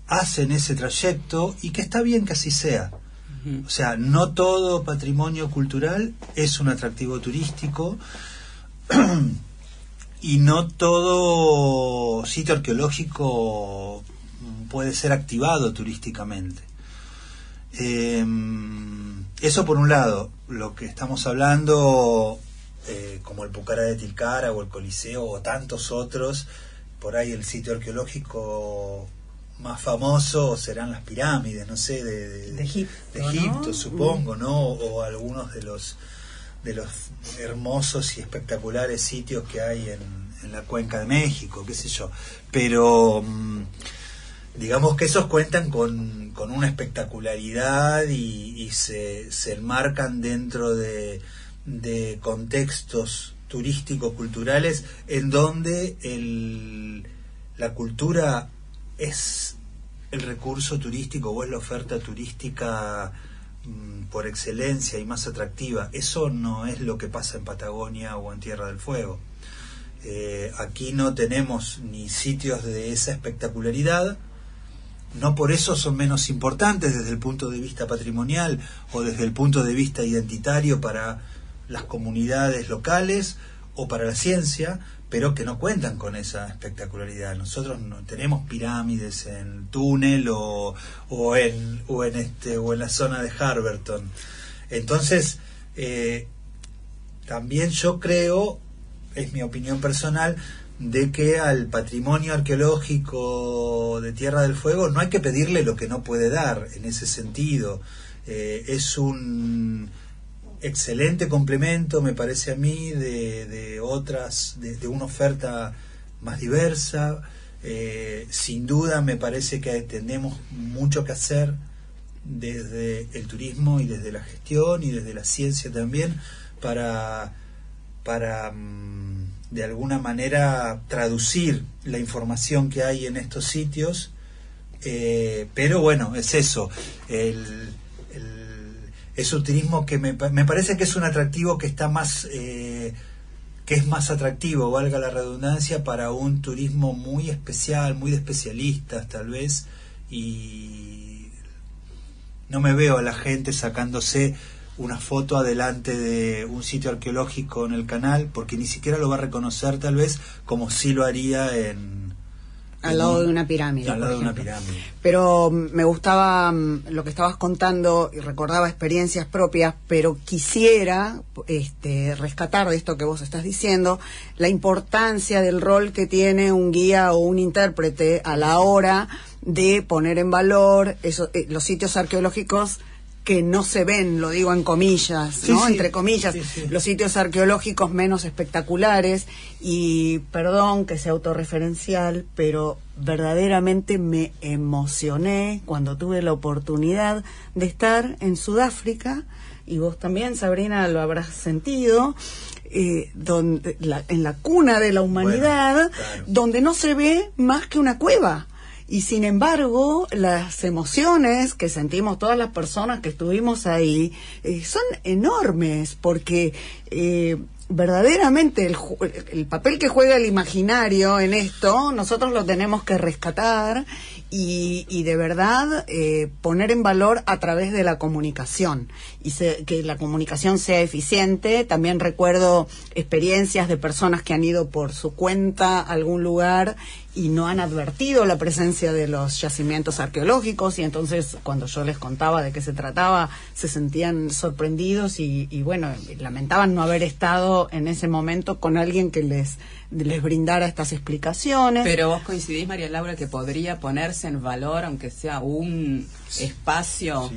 hacen ese trayecto y que está bien que así sea. O sea, no todo patrimonio cultural es un atractivo turístico y no todo sitio arqueológico puede ser activado turísticamente. Em, eso por un lado, lo que estamos hablando, eh, como el Pucara de Tilcara o el Coliseo o tantos otros, por ahí el sitio arqueológico más famoso serán las pirámides, no sé, de, Egipto, supongo, ¿no? O algunos de los de los hermosos y espectaculares sitios que hay en, la cuenca de México, qué sé yo. Pero mm, digamos que esos cuentan con, una espectacularidad y, se, se, enmarcan dentro de, de contextos turístico-culturales en donde el, la cultura es el recurso turístico o es la oferta turística por excelencia y más atractiva. Eso no es lo que pasa en Patagonia o en Tierra del Fuego. Eh, aquí no tenemos ni sitios de esa espectacularidad, no por eso son menos importantes desde el punto de vista patrimonial o desde el punto de vista identitario para las comunidades locales o para la ciencia, pero que no cuentan con esa espectacularidad. Nosotros no tenemos pirámides en túnel o, o en o en este o en la zona de Harberton. Entonces, eh, también yo creo, es mi opinión personal, de que al patrimonio arqueológico de Tierra del Fuego no hay que pedirle lo que no puede dar en ese sentido. Eh, es un excelente complemento, me parece a mí, de, otras, de, una oferta más diversa. Eh, sin duda me parece que tenemos mucho que hacer desde el turismo y desde la gestión y desde la ciencia también para, para mm, de alguna manera traducir la información que hay en estos sitios. Eh, pero bueno, es eso. El, es un turismo que me, me, parece que es un atractivo que está más eh, que es más atractivo, valga la redundancia, para un turismo muy especial, muy de especialistas tal vez, y no me veo a la gente sacándose una foto adelante de un sitio arqueológico en el canal, porque ni siquiera lo va a reconocer tal vez como si lo haría en, al lado de una pirámide. Al lado de una pirámide. Pero mm, me gustaba mm, lo que estabas contando y recordaba experiencias propias, pero quisiera este, rescatar de esto que vos estás diciendo la importancia del rol que tiene un guía o un intérprete a la hora de poner en valor eso, eh, los sitios arqueológicos que no se ven, lo digo en comillas, ¿no? Entre comillas, los sitios arqueológicos menos espectaculares y perdón que sea autorreferencial, pero verdaderamente me emocioné cuando tuve la oportunidad de estar en Sudáfrica y vos también, Sabrina, lo habrás sentido. Eh, donde, en la cuna de la humanidad, donde no se ve más que una cueva y sin embargo, las emociones que sentimos todas las personas que estuvimos ahí eh, son enormes porque eh, verdaderamente el, el, papel que juega el imaginario en esto, nosotros lo tenemos que rescatar y, y de verdad eh, poner en valor a través de la comunicación y que la comunicación sea eficiente. También recuerdo experiencias de personas que han ido por su cuenta a algún lugar y no han advertido la presencia de los yacimientos arqueológicos y entonces cuando yo les contaba de qué se trataba se sentían sorprendidos y, y bueno, lamentaban no haber estado en ese momento con alguien que les les brindara estas explicaciones. Pero vos coincidís, María Laura, que podría ponerse en valor, aunque sea un espacio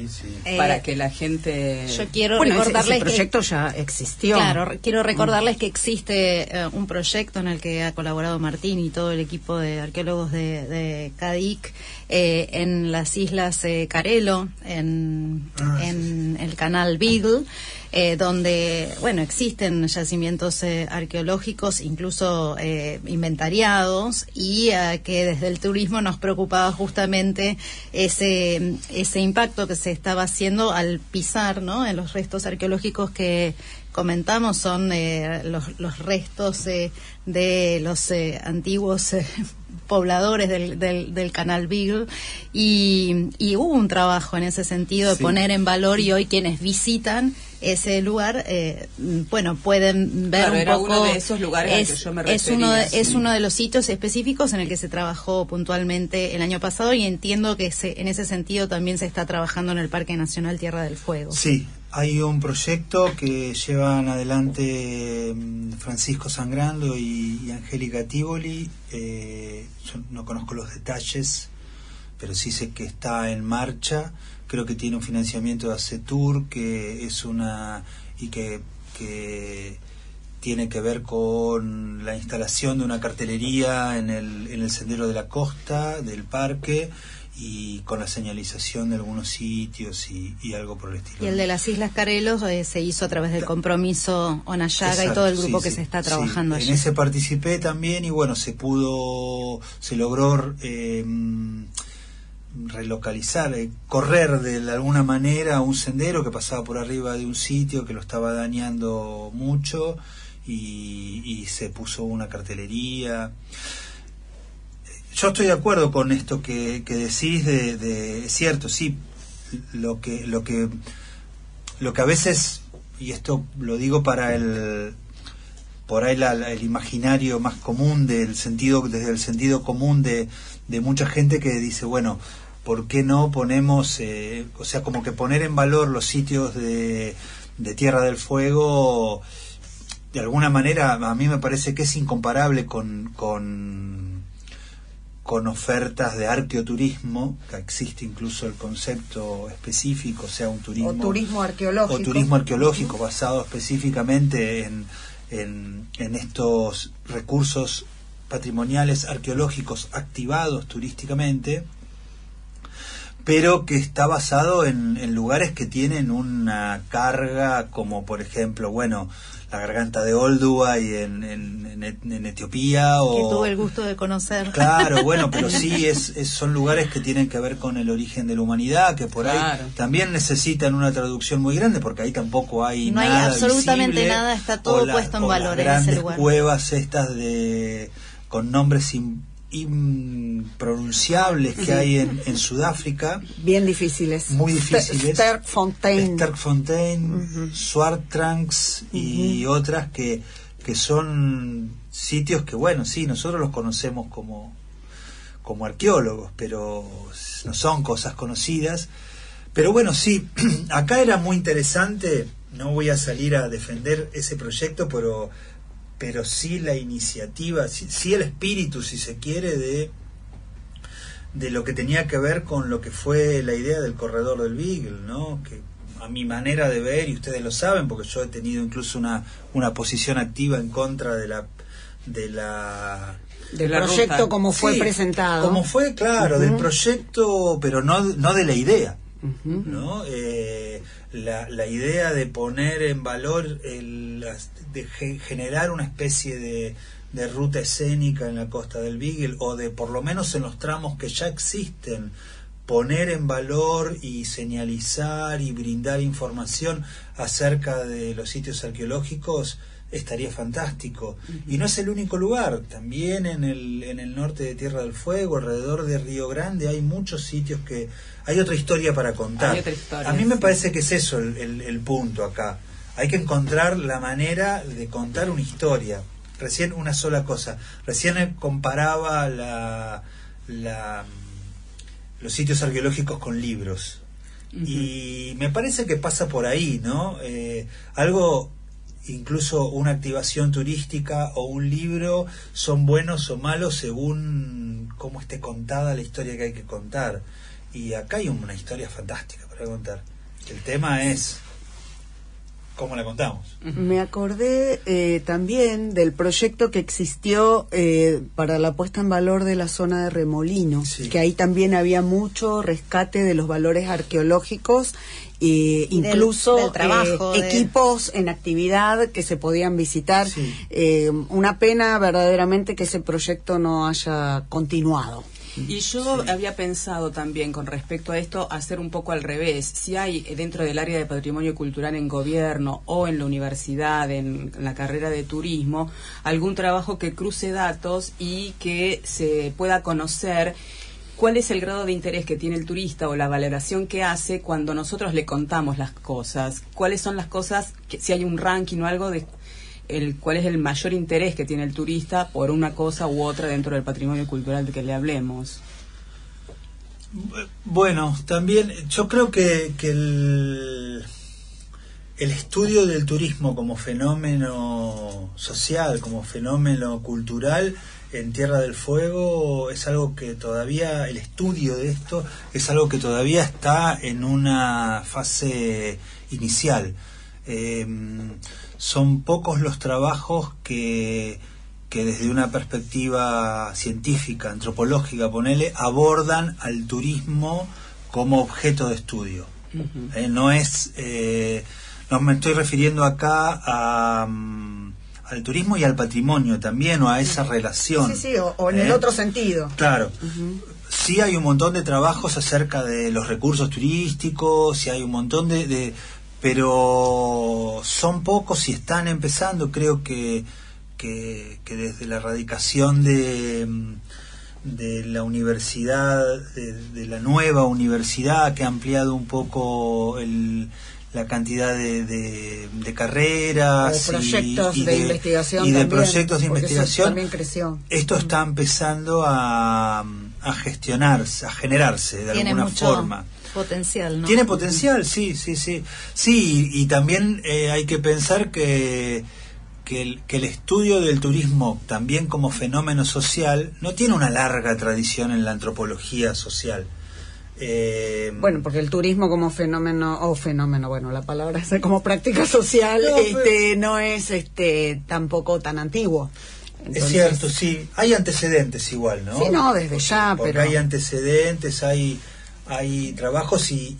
para eh, que la gente yo quiero recordarles ese, proyecto ya existió. Claro quiero recordarles que existe eh, un proyecto en el que ha colaborado Martín y todo el equipo de arqueólogos de, de CADIC eh, en las islas Carelo en, ah, en el canal Beagle eh, donde, bueno, existen yacimientos eh, arqueológicos, incluso eh, inventariados, y que desde el turismo nos preocupaba justamente ese, ese impacto que se estaba haciendo al pisar, ¿no? En los restos arqueológicos que comentamos son los, los, restos de los antiguos pobladores del, del, canal Beagle y, y, hubo un trabajo en ese sentido de poner en valor y hoy quienes visitan ese lugar, eh, bueno, pueden ver un poco. Uno de esos lugares es, que yo me es uno de, es uno de los sitios específicos en el que se trabajó puntualmente el año pasado y entiendo que se, en ese sentido también se está trabajando en el Parque Nacional Tierra del Fuego. Sí, hay un proyecto que llevan adelante mm, Francisco Sangrando y, Angélica Tívoli. Eh, yo no conozco los detalles, pero sí sé que está en marcha creo que tiene un financiamiento de ACETUR, que es una. y que, tiene que ver con la instalación de una cartelería en el, en el sendero de la costa del parque y con la señalización de algunos sitios y, algo por el estilo. Y el de las Islas Carelos eh, se hizo a través del compromiso Onayaga y todo el grupo que se está trabajando allí. En ese participé también y bueno, se pudo, se logró eh, relocalizar, eh, correr de alguna manera un sendero que pasaba por arriba de un sitio que lo estaba dañando mucho y, se puso una cartelería. Yo estoy de acuerdo con esto que, decís de, es cierto, sí, lo que, lo que, lo que a veces, y esto lo digo para el, por ahí el imaginario más común del sentido desde el sentido común de, de mucha gente que dice bueno por qué no ponemos eh, o sea como que poner en valor los sitios de, de Tierra del Fuego de alguna manera a mí me parece que es incomparable con, con, con ofertas de arqueoturismo, que existe incluso el concepto específico, sea un turismo... O turismo arqueológico. O turismo arqueológico basado específicamente en, en, en estos recursos patrimoniales arqueológicos activados turísticamente, pero que está basado en, en, lugares que tienen una carga como por ejemplo, bueno, la garganta de Oldua y en, en, Etiopía. O, que tuve el gusto de conocer. Claro, bueno, pero sí es, son lugares que tienen que ver con el origen de la humanidad, que por ahí también necesitan una traducción muy grande, porque ahí tampoco hay no nada. hay absolutamente nada, está todo puesto en valor en ese lugar. cuevas estas de con nombres sin impronunciables que hay en, en, Sudáfrica. Bien difíciles. Muy difíciles. Sterkfontein. Sterkfontein, Swartranks y otras que, que son sitios que, bueno, sí, nosotros los conocemos como, como arqueólogos, pero no son cosas conocidas. Pero bueno, sí, acá era muy interesante, no voy a salir a defender ese proyecto, pero pero sí la iniciativa, sí, el espíritu, si se quiere, de, de lo que tenía que ver con lo que fue la idea del corredor del Beagle, ¿no? Que a mi manera de ver, y ustedes lo saben, porque yo he tenido incluso una, una posición activa en contra de la de la del proyecto como fue presentado. como fue claro del proyecto pero no no de la idea ¿no? Eh, la, la, idea de poner en valor, el, de generar una especie de, de, ruta escénica en la costa del Beagle, o de por lo menos en los tramos que ya existen, poner en valor y señalizar y brindar información acerca de los sitios arqueológicos, estaría fantástico. Y no es el único lugar, también en el, en el norte de Tierra del Fuego, alrededor de Río Grande, hay muchos sitios que hay otra historia para contar. A mí me parece que es eso el, el, punto acá. Hay que encontrar la manera de contar una historia. Recién una sola cosa. Recién comparaba la, la, los sitios arqueológicos con libros. Y me parece que pasa por ahí, ¿no? Eh, algo incluso una activación turística o un libro son buenos o malos según cómo esté contada la historia que hay que contar. Y acá hay una historia fantástica para contar. El tema es cómo la contamos. Me acordé eh, también del proyecto que existió eh, para la puesta en valor de la zona de Remolino, que ahí también había mucho rescate de los valores arqueológicos e incluso eh, equipos en actividad que se podían visitar. una pena verdaderamente que ese proyecto no haya continuado. Y yo había pensado también con respecto a esto hacer un poco al revés. Si hay dentro del área de patrimonio cultural en gobierno o en la universidad, en, la carrera de turismo, algún trabajo que cruce datos y que se pueda conocer cuál es el grado de interés que tiene el turista o la valoración que hace cuando nosotros le contamos las cosas. ¿Cuáles son las cosas, que, si hay un ranking o algo de el, cuál es el mayor interés que tiene el turista por una cosa u otra dentro del patrimonio cultural de que le hablemos. Bueno, también yo creo que, que el, el estudio del turismo como fenómeno social, como fenómeno cultural en Tierra del Fuego es algo que todavía, el estudio de esto es algo que todavía está en una fase inicial. Eh, son pocos los trabajos que, que desde una perspectiva científica, antropológica, ponele, abordan al turismo como objeto de estudio. Eh, no es, eh, no me estoy refiriendo acá a, mm, al turismo y al patrimonio también, o a esa relación. Sí, sí, o, en el ¿eh? otro sentido. Claro. Sí hay un montón de trabajos acerca de los recursos turísticos, sí hay un montón de pero son pocos y están empezando. Creo que, que, desde la erradicación de, de la universidad, de, la nueva universidad que ha ampliado un poco el, la cantidad de, de, carreras proyectos y, de, investigación y de proyectos de investigación también creció. esto está empezando a, a gestionarse a generarse de alguna forma potencial, ¿no? Tiene potencial, sí, sí, sí. Sí, y, también eh, hay que pensar que, que el, que el estudio del turismo, también como fenómeno social, no tiene una larga tradición en la antropología social. Eh, bueno, porque el turismo como fenómeno, o fenómeno, bueno, la palabra es como práctica social, no, este, no es este tampoco tan antiguo. es cierto, sí. Hay antecedentes igual, ¿no? Sí, no, desde ya, porque pero... hay antecedentes, hay hay trabajos y,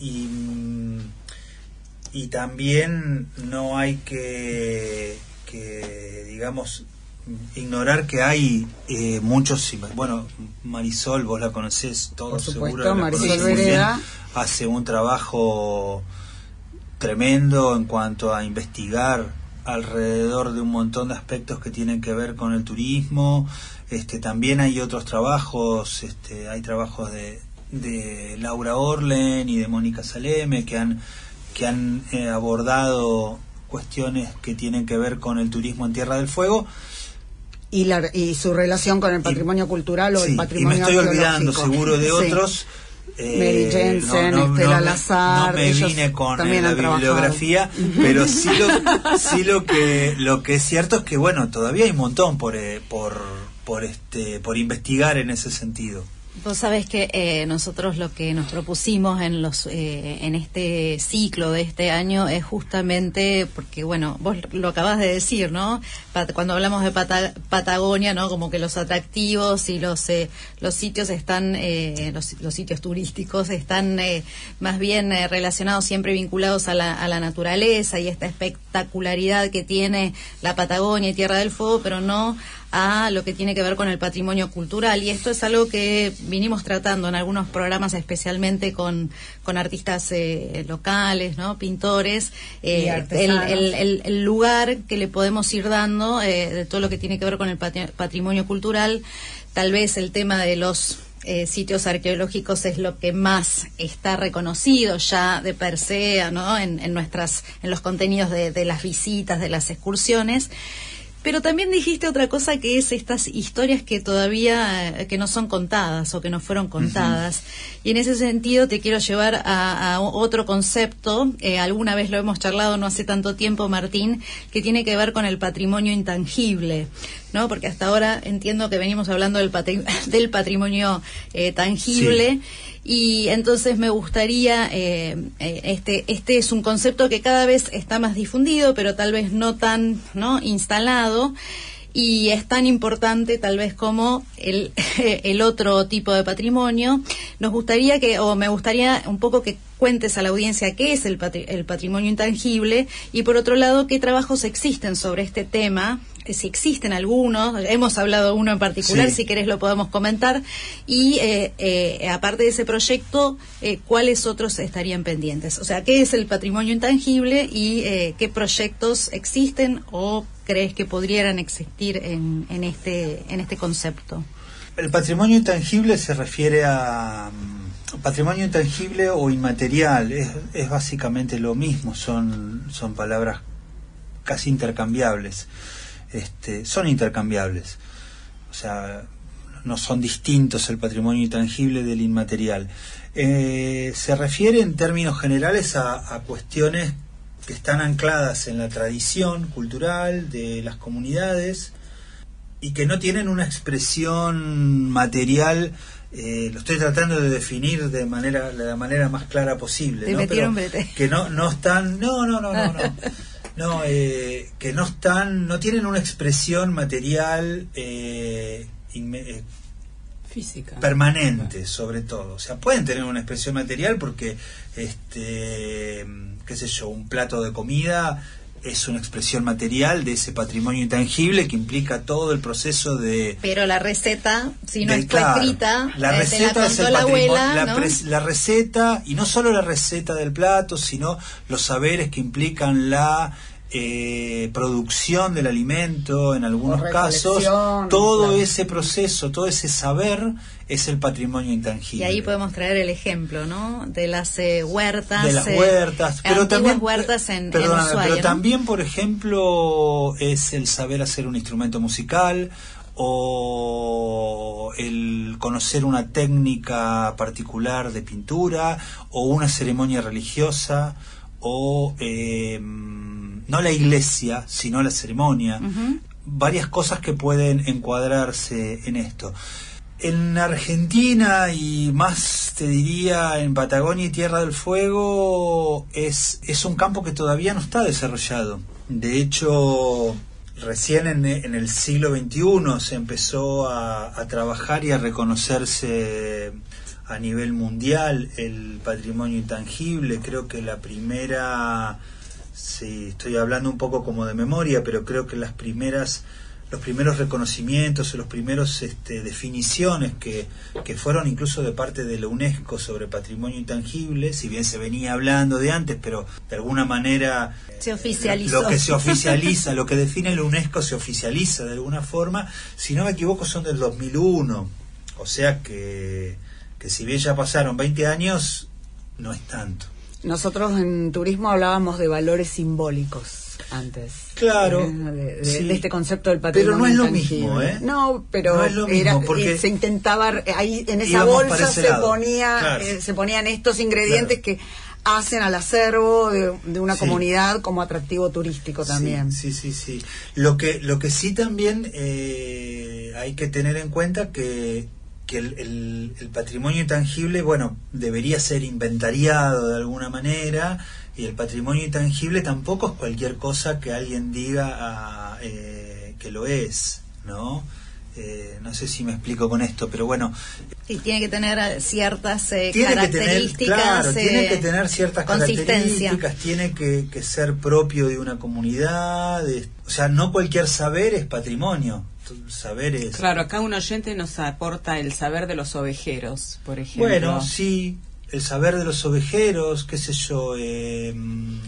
y, también no hay que, que digamos, ignorar que hay eh, muchos, bueno, Marisol, vos la conocés todo seguro. Marisol hace un trabajo tremendo en cuanto a investigar alrededor de un montón de aspectos que tienen que ver con el turismo. Este, también hay otros trabajos, este, hay trabajos de, de Laura Orlen y de Mónica Saleme que han, que han eh, abordado cuestiones que tienen que ver con el turismo en Tierra del Fuego. Y, la, y su relación con el patrimonio cultural o el patrimonio y me estoy olvidando seguro de otros. Eh, Mary Jensen, Estela Lazar. No me vine con la bibliografía, pero sí lo, sí lo que lo que es cierto es que bueno todavía hay un montón por eh, por por este por investigar en ese sentido. Vos sabés que eh, nosotros lo que nos propusimos en los eh, en este ciclo de este año es justamente porque bueno vos lo acabas de decir no cuando hablamos de Patagonia no como que los atractivos y los eh, los sitios están los, los, sitios turísticos están más bien relacionados siempre vinculados a la, a la naturaleza y esta espectacularidad que tiene la Patagonia y Tierra del Fuego pero no a lo que tiene que ver con el patrimonio cultural. Y esto es algo que vinimos tratando en algunos programas, especialmente con, con artistas eh, locales, ¿no? pintores, eh, el, el, lugar que le podemos ir dando eh, de todo lo que tiene que ver con el patrimonio cultural. Tal vez el tema de los sitios arqueológicos es lo que más está reconocido ya de per se ¿no? en, en nuestras en los contenidos de, de las visitas de las excursiones pero también dijiste otra cosa que es estas historias que todavía eh, que no son contadas o que no fueron contadas. Y en ese sentido te quiero llevar a, otro concepto. Eh, alguna vez lo hemos charlado no hace tanto tiempo, Martín, que tiene que ver con el patrimonio intangible. ¿no? Porque hasta ahora entiendo que venimos hablando del, del patrimonio eh, tangible. Y entonces me gustaría, eh, eh, este, este es un concepto que cada vez está más difundido, pero tal vez no tan ¿no? instalado y es tan importante tal vez como el, el otro tipo de patrimonio. Nos gustaría que, o me gustaría un poco que cuentes a la audiencia qué es el, el patrimonio intangible y por otro lado qué trabajos existen sobre este tema si existen algunos, hemos hablado uno en particular, si querés lo podemos comentar, y eh, eh, aparte de ese proyecto, ¿cuáles otros estarían pendientes? O sea, ¿qué es el patrimonio intangible y qué proyectos existen o crees que podrían existir en, en, este, en este concepto? El patrimonio intangible se refiere a mm, patrimonio intangible o inmaterial, es, es básicamente lo mismo, son, son palabras casi intercambiables este, son intercambiables. O sea, no son distintos el patrimonio intangible del inmaterial. Eh, se refiere en términos generales a, cuestiones que están ancladas en la tradición cultural de las comunidades y que no tienen una expresión material eh, lo estoy tratando de definir de manera de la manera más clara posible que no no están no no no no, no. No, eh, que no están, no tienen una expresión material eh, eh, física permanente, sobre todo. O sea, pueden tener una expresión material porque, este, qué sé yo, un plato de comida es una expresión material de ese patrimonio intangible que implica todo el proceso de pero la receta si no está escrita la receta es el patrimonio la, receta y no solo la receta del plato sino los saberes que implican la eh, producción del alimento, en algunos casos, todo ese proceso, todo ese saber es el patrimonio intangible. Y ahí podemos traer el ejemplo, ¿no? De las eh, huertas. De las huertas, pero también, huertas en, pero también, por ejemplo, es el saber hacer un instrumento musical o el conocer una técnica particular de pintura o una ceremonia religiosa o eh, no la iglesia, sino la ceremonia. Varias cosas que pueden encuadrarse en esto. En Argentina y más te diría en Patagonia y Tierra del Fuego es, es un campo que todavía no está desarrollado. De hecho, recién en, el siglo XXI se empezó a, a, trabajar y a reconocerse a nivel mundial el patrimonio intangible. Creo que la primera Sí, estoy hablando un poco como de memoria, pero creo que las primeras los primeros reconocimientos, los primeros este, definiciones que, que fueron incluso de parte de la UNESCO sobre patrimonio intangible, si bien se venía hablando de antes, pero de alguna manera se oficializó. Lo que se oficializa, lo que define la UNESCO se oficializa de alguna forma, si no me equivoco son del 2001, o sea que, que si bien ya pasaron 20 años, no es tanto. Nosotros en turismo hablábamos de valores simbólicos antes. Claro. De, este concepto del patrimonio. Pero no es lo mismo, ¿eh? No, pero era, porque se intentaba, ahí en esa bolsa se, ponía, eh, se ponían estos ingredientes que hacen al acervo de, una comunidad como atractivo turístico también. Sí, sí, sí. Lo que, lo que sí también eh, hay que tener en cuenta que que el, el, patrimonio intangible, bueno, debería ser inventariado de alguna manera y el patrimonio intangible tampoco es cualquier cosa que alguien diga ah, eh, que lo es, ¿no? Eh, no sé si me explico con esto, pero bueno. Y tiene que tener ciertas eh, características. tiene que tener ciertas características, tiene que, que, ser propio de una comunidad. o sea, no cualquier saber es patrimonio saberes. Claro, acá un oyente nos aporta el saber de los ovejeros, por ejemplo. Bueno, sí, el saber de los ovejeros, qué sé yo, em,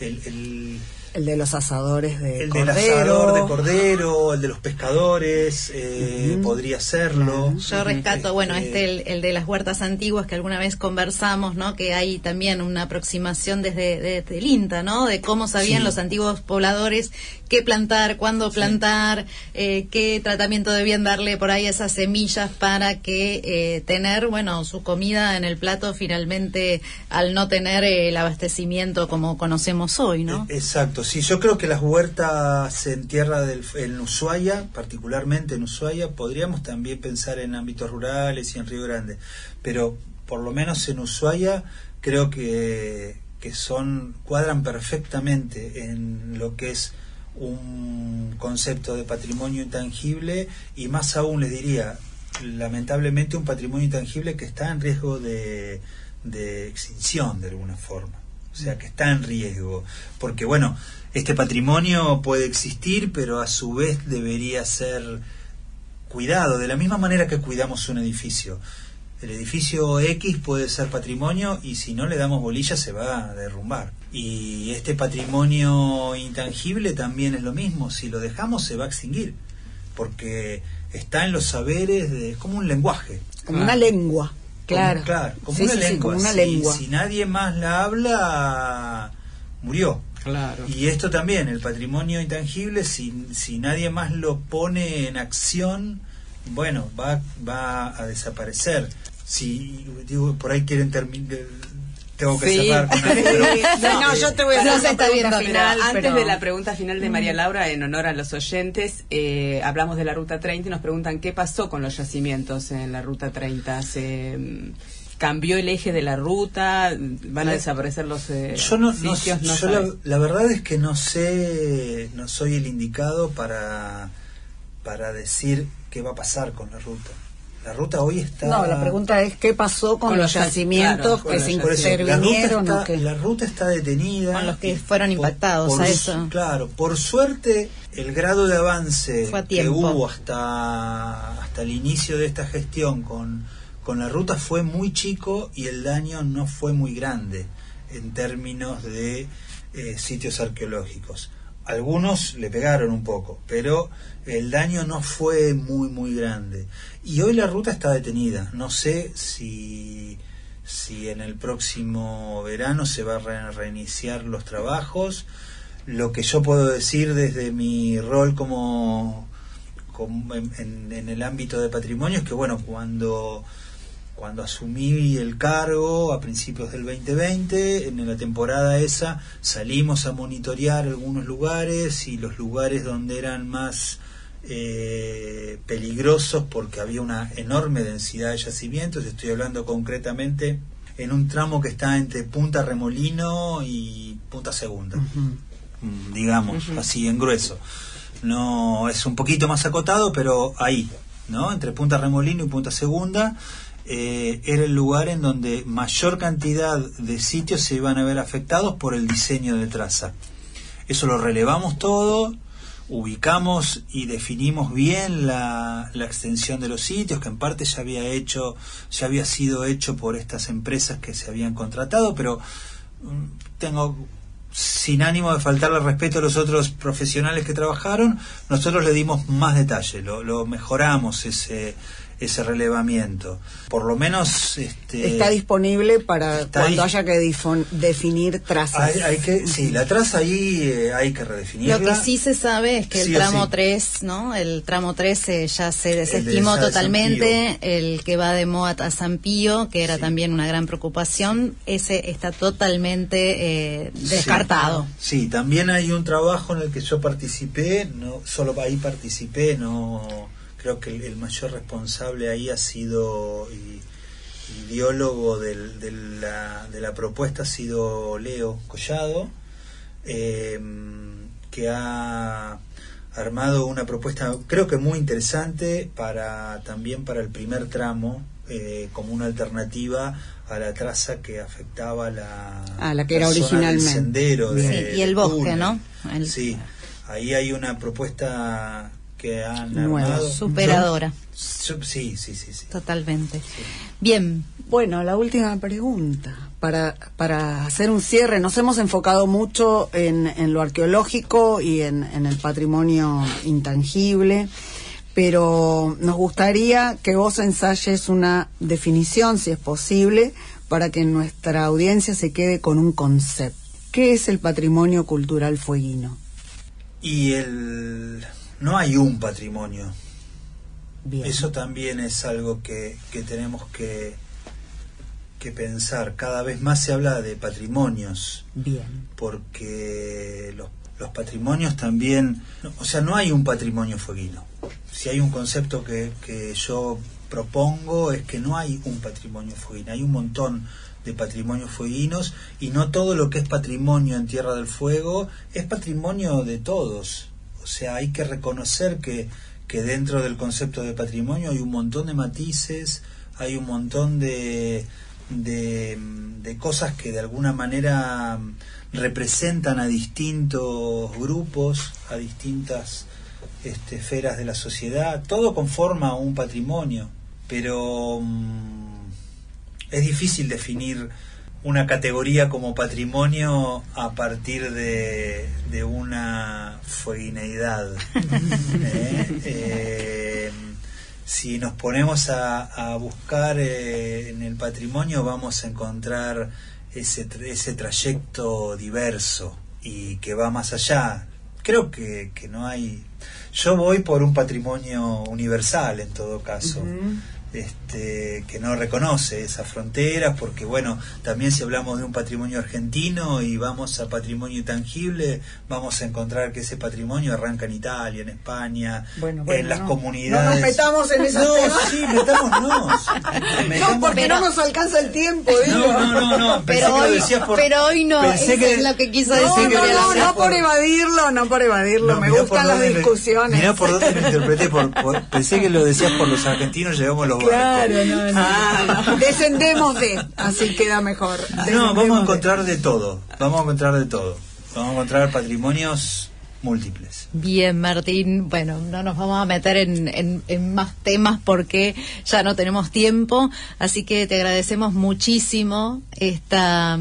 el el de los asadores de el cordero. del asador de cordero, el de los pescadores, eh, podría serlo. Yo rescato, bueno, este, el, de las huertas antiguas que alguna vez conversamos, ¿no? Que hay también una aproximación desde, el INTA, ¿no? De cómo sabían los antiguos pobladores qué plantar, cuándo plantar, eh, qué tratamiento debían darle por ahí a esas semillas para que eh, tener, bueno, su comida en el plato finalmente al no tener el abastecimiento como conocemos hoy, ¿no? E, exacto, sí, yo creo que las huertas en tierra del en Ushuaia, particularmente en Ushuaia, podríamos también pensar en ámbitos rurales y en Río Grande, pero por lo menos en Ushuaia creo que, que son cuadran perfectamente en lo que es un concepto de patrimonio intangible y más aún les diría lamentablemente un patrimonio intangible que está en riesgo de, de extinción de alguna forma o sea que está en riesgo porque bueno este patrimonio puede existir, pero a su vez debería ser cuidado, de la misma manera que cuidamos un edificio. El edificio X puede ser patrimonio y si no le damos bolilla se va a derrumbar. Y este patrimonio intangible también es lo mismo, si lo dejamos se va a extinguir, porque está en los saberes, de, es como un lenguaje. Como una lengua, claro. claro, como, una, lengua. como una lengua. Si nadie más la habla, murió. Y esto también, el patrimonio intangible, si, si nadie más lo pone en acción, bueno, va, va a desaparecer. Si digo, por ahí quieren terminar tengo que cerrar con no, yo te voy a hacer esta pregunta final. Antes de la pregunta final de María Laura, en honor a los oyentes, eh, hablamos de la Ruta 30 y nos preguntan qué pasó con los yacimientos en la Ruta 30. ¿Se, cambió el eje de la ruta, van a desaparecer los eh, yo no, sitios, yo la, verdad es que no sé, no soy el indicado para para decir qué va a pasar con la ruta. La ruta hoy está. No, la pregunta es qué pasó con, los yacimientos que se intervinieron. La ruta, está, la ruta está detenida. Con los que fueron impactados a eso. Claro, por suerte el grado de avance que hubo hasta, hasta el inicio de esta gestión con con la ruta fue muy chico y el daño no fue muy grande en términos de eh, sitios arqueológicos. Algunos le pegaron un poco, pero el daño no fue muy, muy grande. Y hoy la ruta está detenida. No sé si, si en el próximo verano se va a reiniciar los trabajos. Lo que yo puedo decir desde mi rol como, en, en, el ámbito de patrimonio es que, bueno, cuando cuando asumí el cargo a principios del 2020, en la temporada esa salimos a monitorear algunos lugares y los lugares donde eran más eh, peligrosos porque había una enorme densidad de yacimientos, estoy hablando concretamente en un tramo que está entre Punta Remolino y Punta Segunda, mm, digamos, así en grueso. No es un poquito más acotado, pero ahí, ¿no? Entre Punta Remolino y Punta Segunda eh, era el lugar en donde mayor cantidad de sitios se iban a ver afectados por el diseño de traza. Eso lo relevamos todo, ubicamos y definimos bien la, la, extensión de los sitios, que en parte ya había hecho, ya había sido hecho por estas empresas que se habían contratado, pero mm, tengo sin ánimo de faltarle respeto a los otros profesionales que trabajaron, nosotros le dimos más detalle, lo, lo mejoramos ese ese relevamiento. Por lo menos este, está disponible para cuando haya que definir trazas. Hay, que, sí, la traza ahí eh, hay que redefinirla. Lo que sí se sabe es que el tramo 3, ¿no? El tramo 3 eh, ya se desestimó totalmente, el que va de Moat a San Pío, que era también una gran preocupación, ese está totalmente eh, descartado. Sí, también hay un trabajo en el que yo participé, no solo ahí participé, no creo que el, mayor responsable ahí ha sido y, ideólogo de, la, de, la, propuesta ha sido Leo Collado, eh, que ha armado una propuesta creo que muy interesante para también para el primer tramo eh, como una alternativa a la traza que afectaba la a la que era originalmente. sendero y el bosque no sí ahí hay una propuesta que han Superadora. sí, sí, sí, sí. Totalmente. Bien. Bueno, la última pregunta. Para, para hacer un cierre, nos hemos enfocado mucho en, en lo arqueológico y en, en el patrimonio intangible, pero nos gustaría que vos ensayes una definición, si es posible, para que nuestra audiencia se quede con un concepto. ¿Qué es el patrimonio cultural fueguino? Y el no hay un patrimonio. Eso también es algo que, que tenemos que, que pensar. Cada vez más se habla de patrimonios. Bien. Porque los, los patrimonios también. O sea, no hay un patrimonio fueguino. Si hay un concepto que, que yo propongo es que no hay un patrimonio fueguino. Hay un montón de patrimonios fueguinos y no todo lo que es patrimonio en Tierra del Fuego es patrimonio de todos. Sea, hay que reconocer que, que dentro del concepto de patrimonio hay un montón de matices, hay un montón de, de, cosas que de alguna manera representan a distintos grupos, a distintas este, esferas de la sociedad, todo conforma un patrimonio, pero mm, es difícil definir una categoría como patrimonio a partir de, de una fueguineidad. ¿eh? Eh, si nos ponemos a, buscar eh, en el patrimonio vamos a encontrar ese, ese trayecto diverso y que va más allá. Creo que, que no hay... Yo voy por un patrimonio universal en todo caso este, que no reconoce esas fronteras, porque bueno, también si hablamos de un patrimonio argentino y vamos a patrimonio tangible, vamos a encontrar que ese patrimonio arranca en Italia, en España, en las comunidades. No nos metamos en esas No, sí, metámonos. no, porque no nos alcanza el tiempo. No, no, no, no, pero, hoy, pero hoy no, eso que, es lo que quiso decir. No, no, no, por evadirlo, no por evadirlo, me gustan las discusiones. Mirá por dónde lo interpreté, pensé que lo decías por los argentinos, llegamos los Claro, no, no. Ah, descendemos de, así queda mejor. no, vamos a encontrar de. todo, vamos a encontrar de todo. Vamos a encontrar patrimonios múltiples. Bien, Martín. Bueno, no nos vamos a meter en, en, más temas porque ya no tenemos tiempo, así que te agradecemos muchísimo esta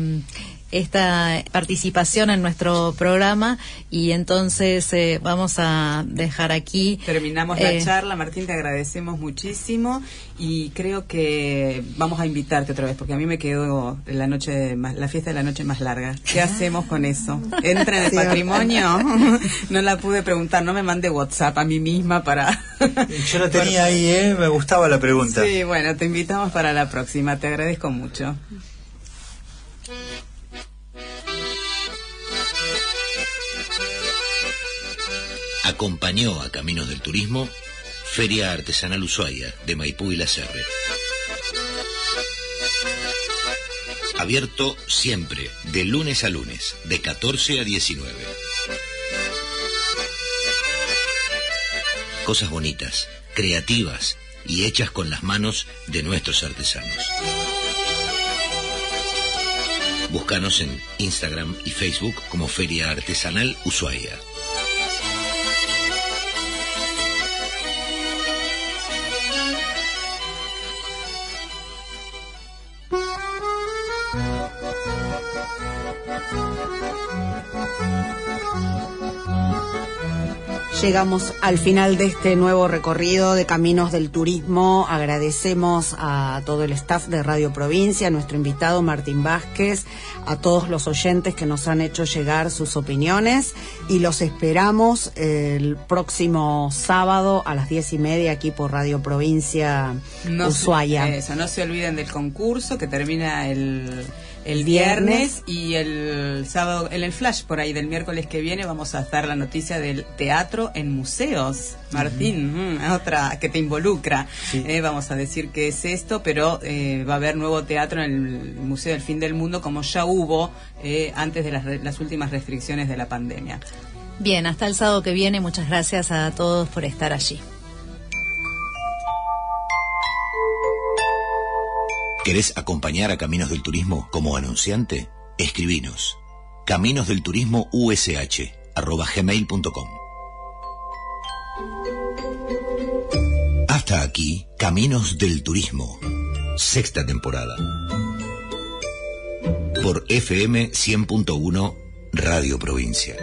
esta participación en nuestro programa y entonces eh, vamos a dejar aquí. Terminamos la charla, Martín, te agradecemos muchísimo y creo que vamos a invitarte otra vez porque a mí me quedó la noche más, la fiesta de la noche más larga. ¿Qué hacemos con eso? ¿Entra en el patrimonio? no la pude preguntar, no me mande WhatsApp a mí misma para... Yo la tenía ahí, ¿eh? me gustaba la pregunta. Sí, bueno, te invitamos para la próxima, te agradezco mucho. Acompañó a Caminos del Turismo Feria Artesanal Ushuaia de Maipú y La Serre. Abierto siempre, de lunes a lunes, de 14 a 19. Cosas bonitas, creativas y hechas con las manos de nuestros artesanos. Búscanos en Instagram y Facebook como Feria Artesanal Ushuaia. Llegamos al final de este nuevo recorrido de Caminos del Turismo. Agradecemos a todo el staff de Radio Provincia, a nuestro invitado Martín Vázquez, a todos los oyentes que nos han hecho llegar sus opiniones y los esperamos el próximo sábado a las diez y media aquí por Radio Provincia Ushuaia. eso, no se olviden del concurso que termina el el viernes y el sábado, en el flash por ahí del miércoles que viene vamos a estar la noticia del teatro en museos. Martín, mm, otra que te involucra. Eh, vamos a decir qué es esto, pero eh, va a haber nuevo teatro en el Museo del Fin del Mundo como ya hubo eh, antes de las, las últimas restricciones de la pandemia. Bien, hasta el sábado que viene, muchas gracias a todos por estar allí. ¿Querés acompañar a Caminos del Turismo como anunciante? Escribinos. Caminos del Turismo USH. Hasta aquí, Caminos del Turismo, sexta temporada. Por FM 100.1 Radio Provincia.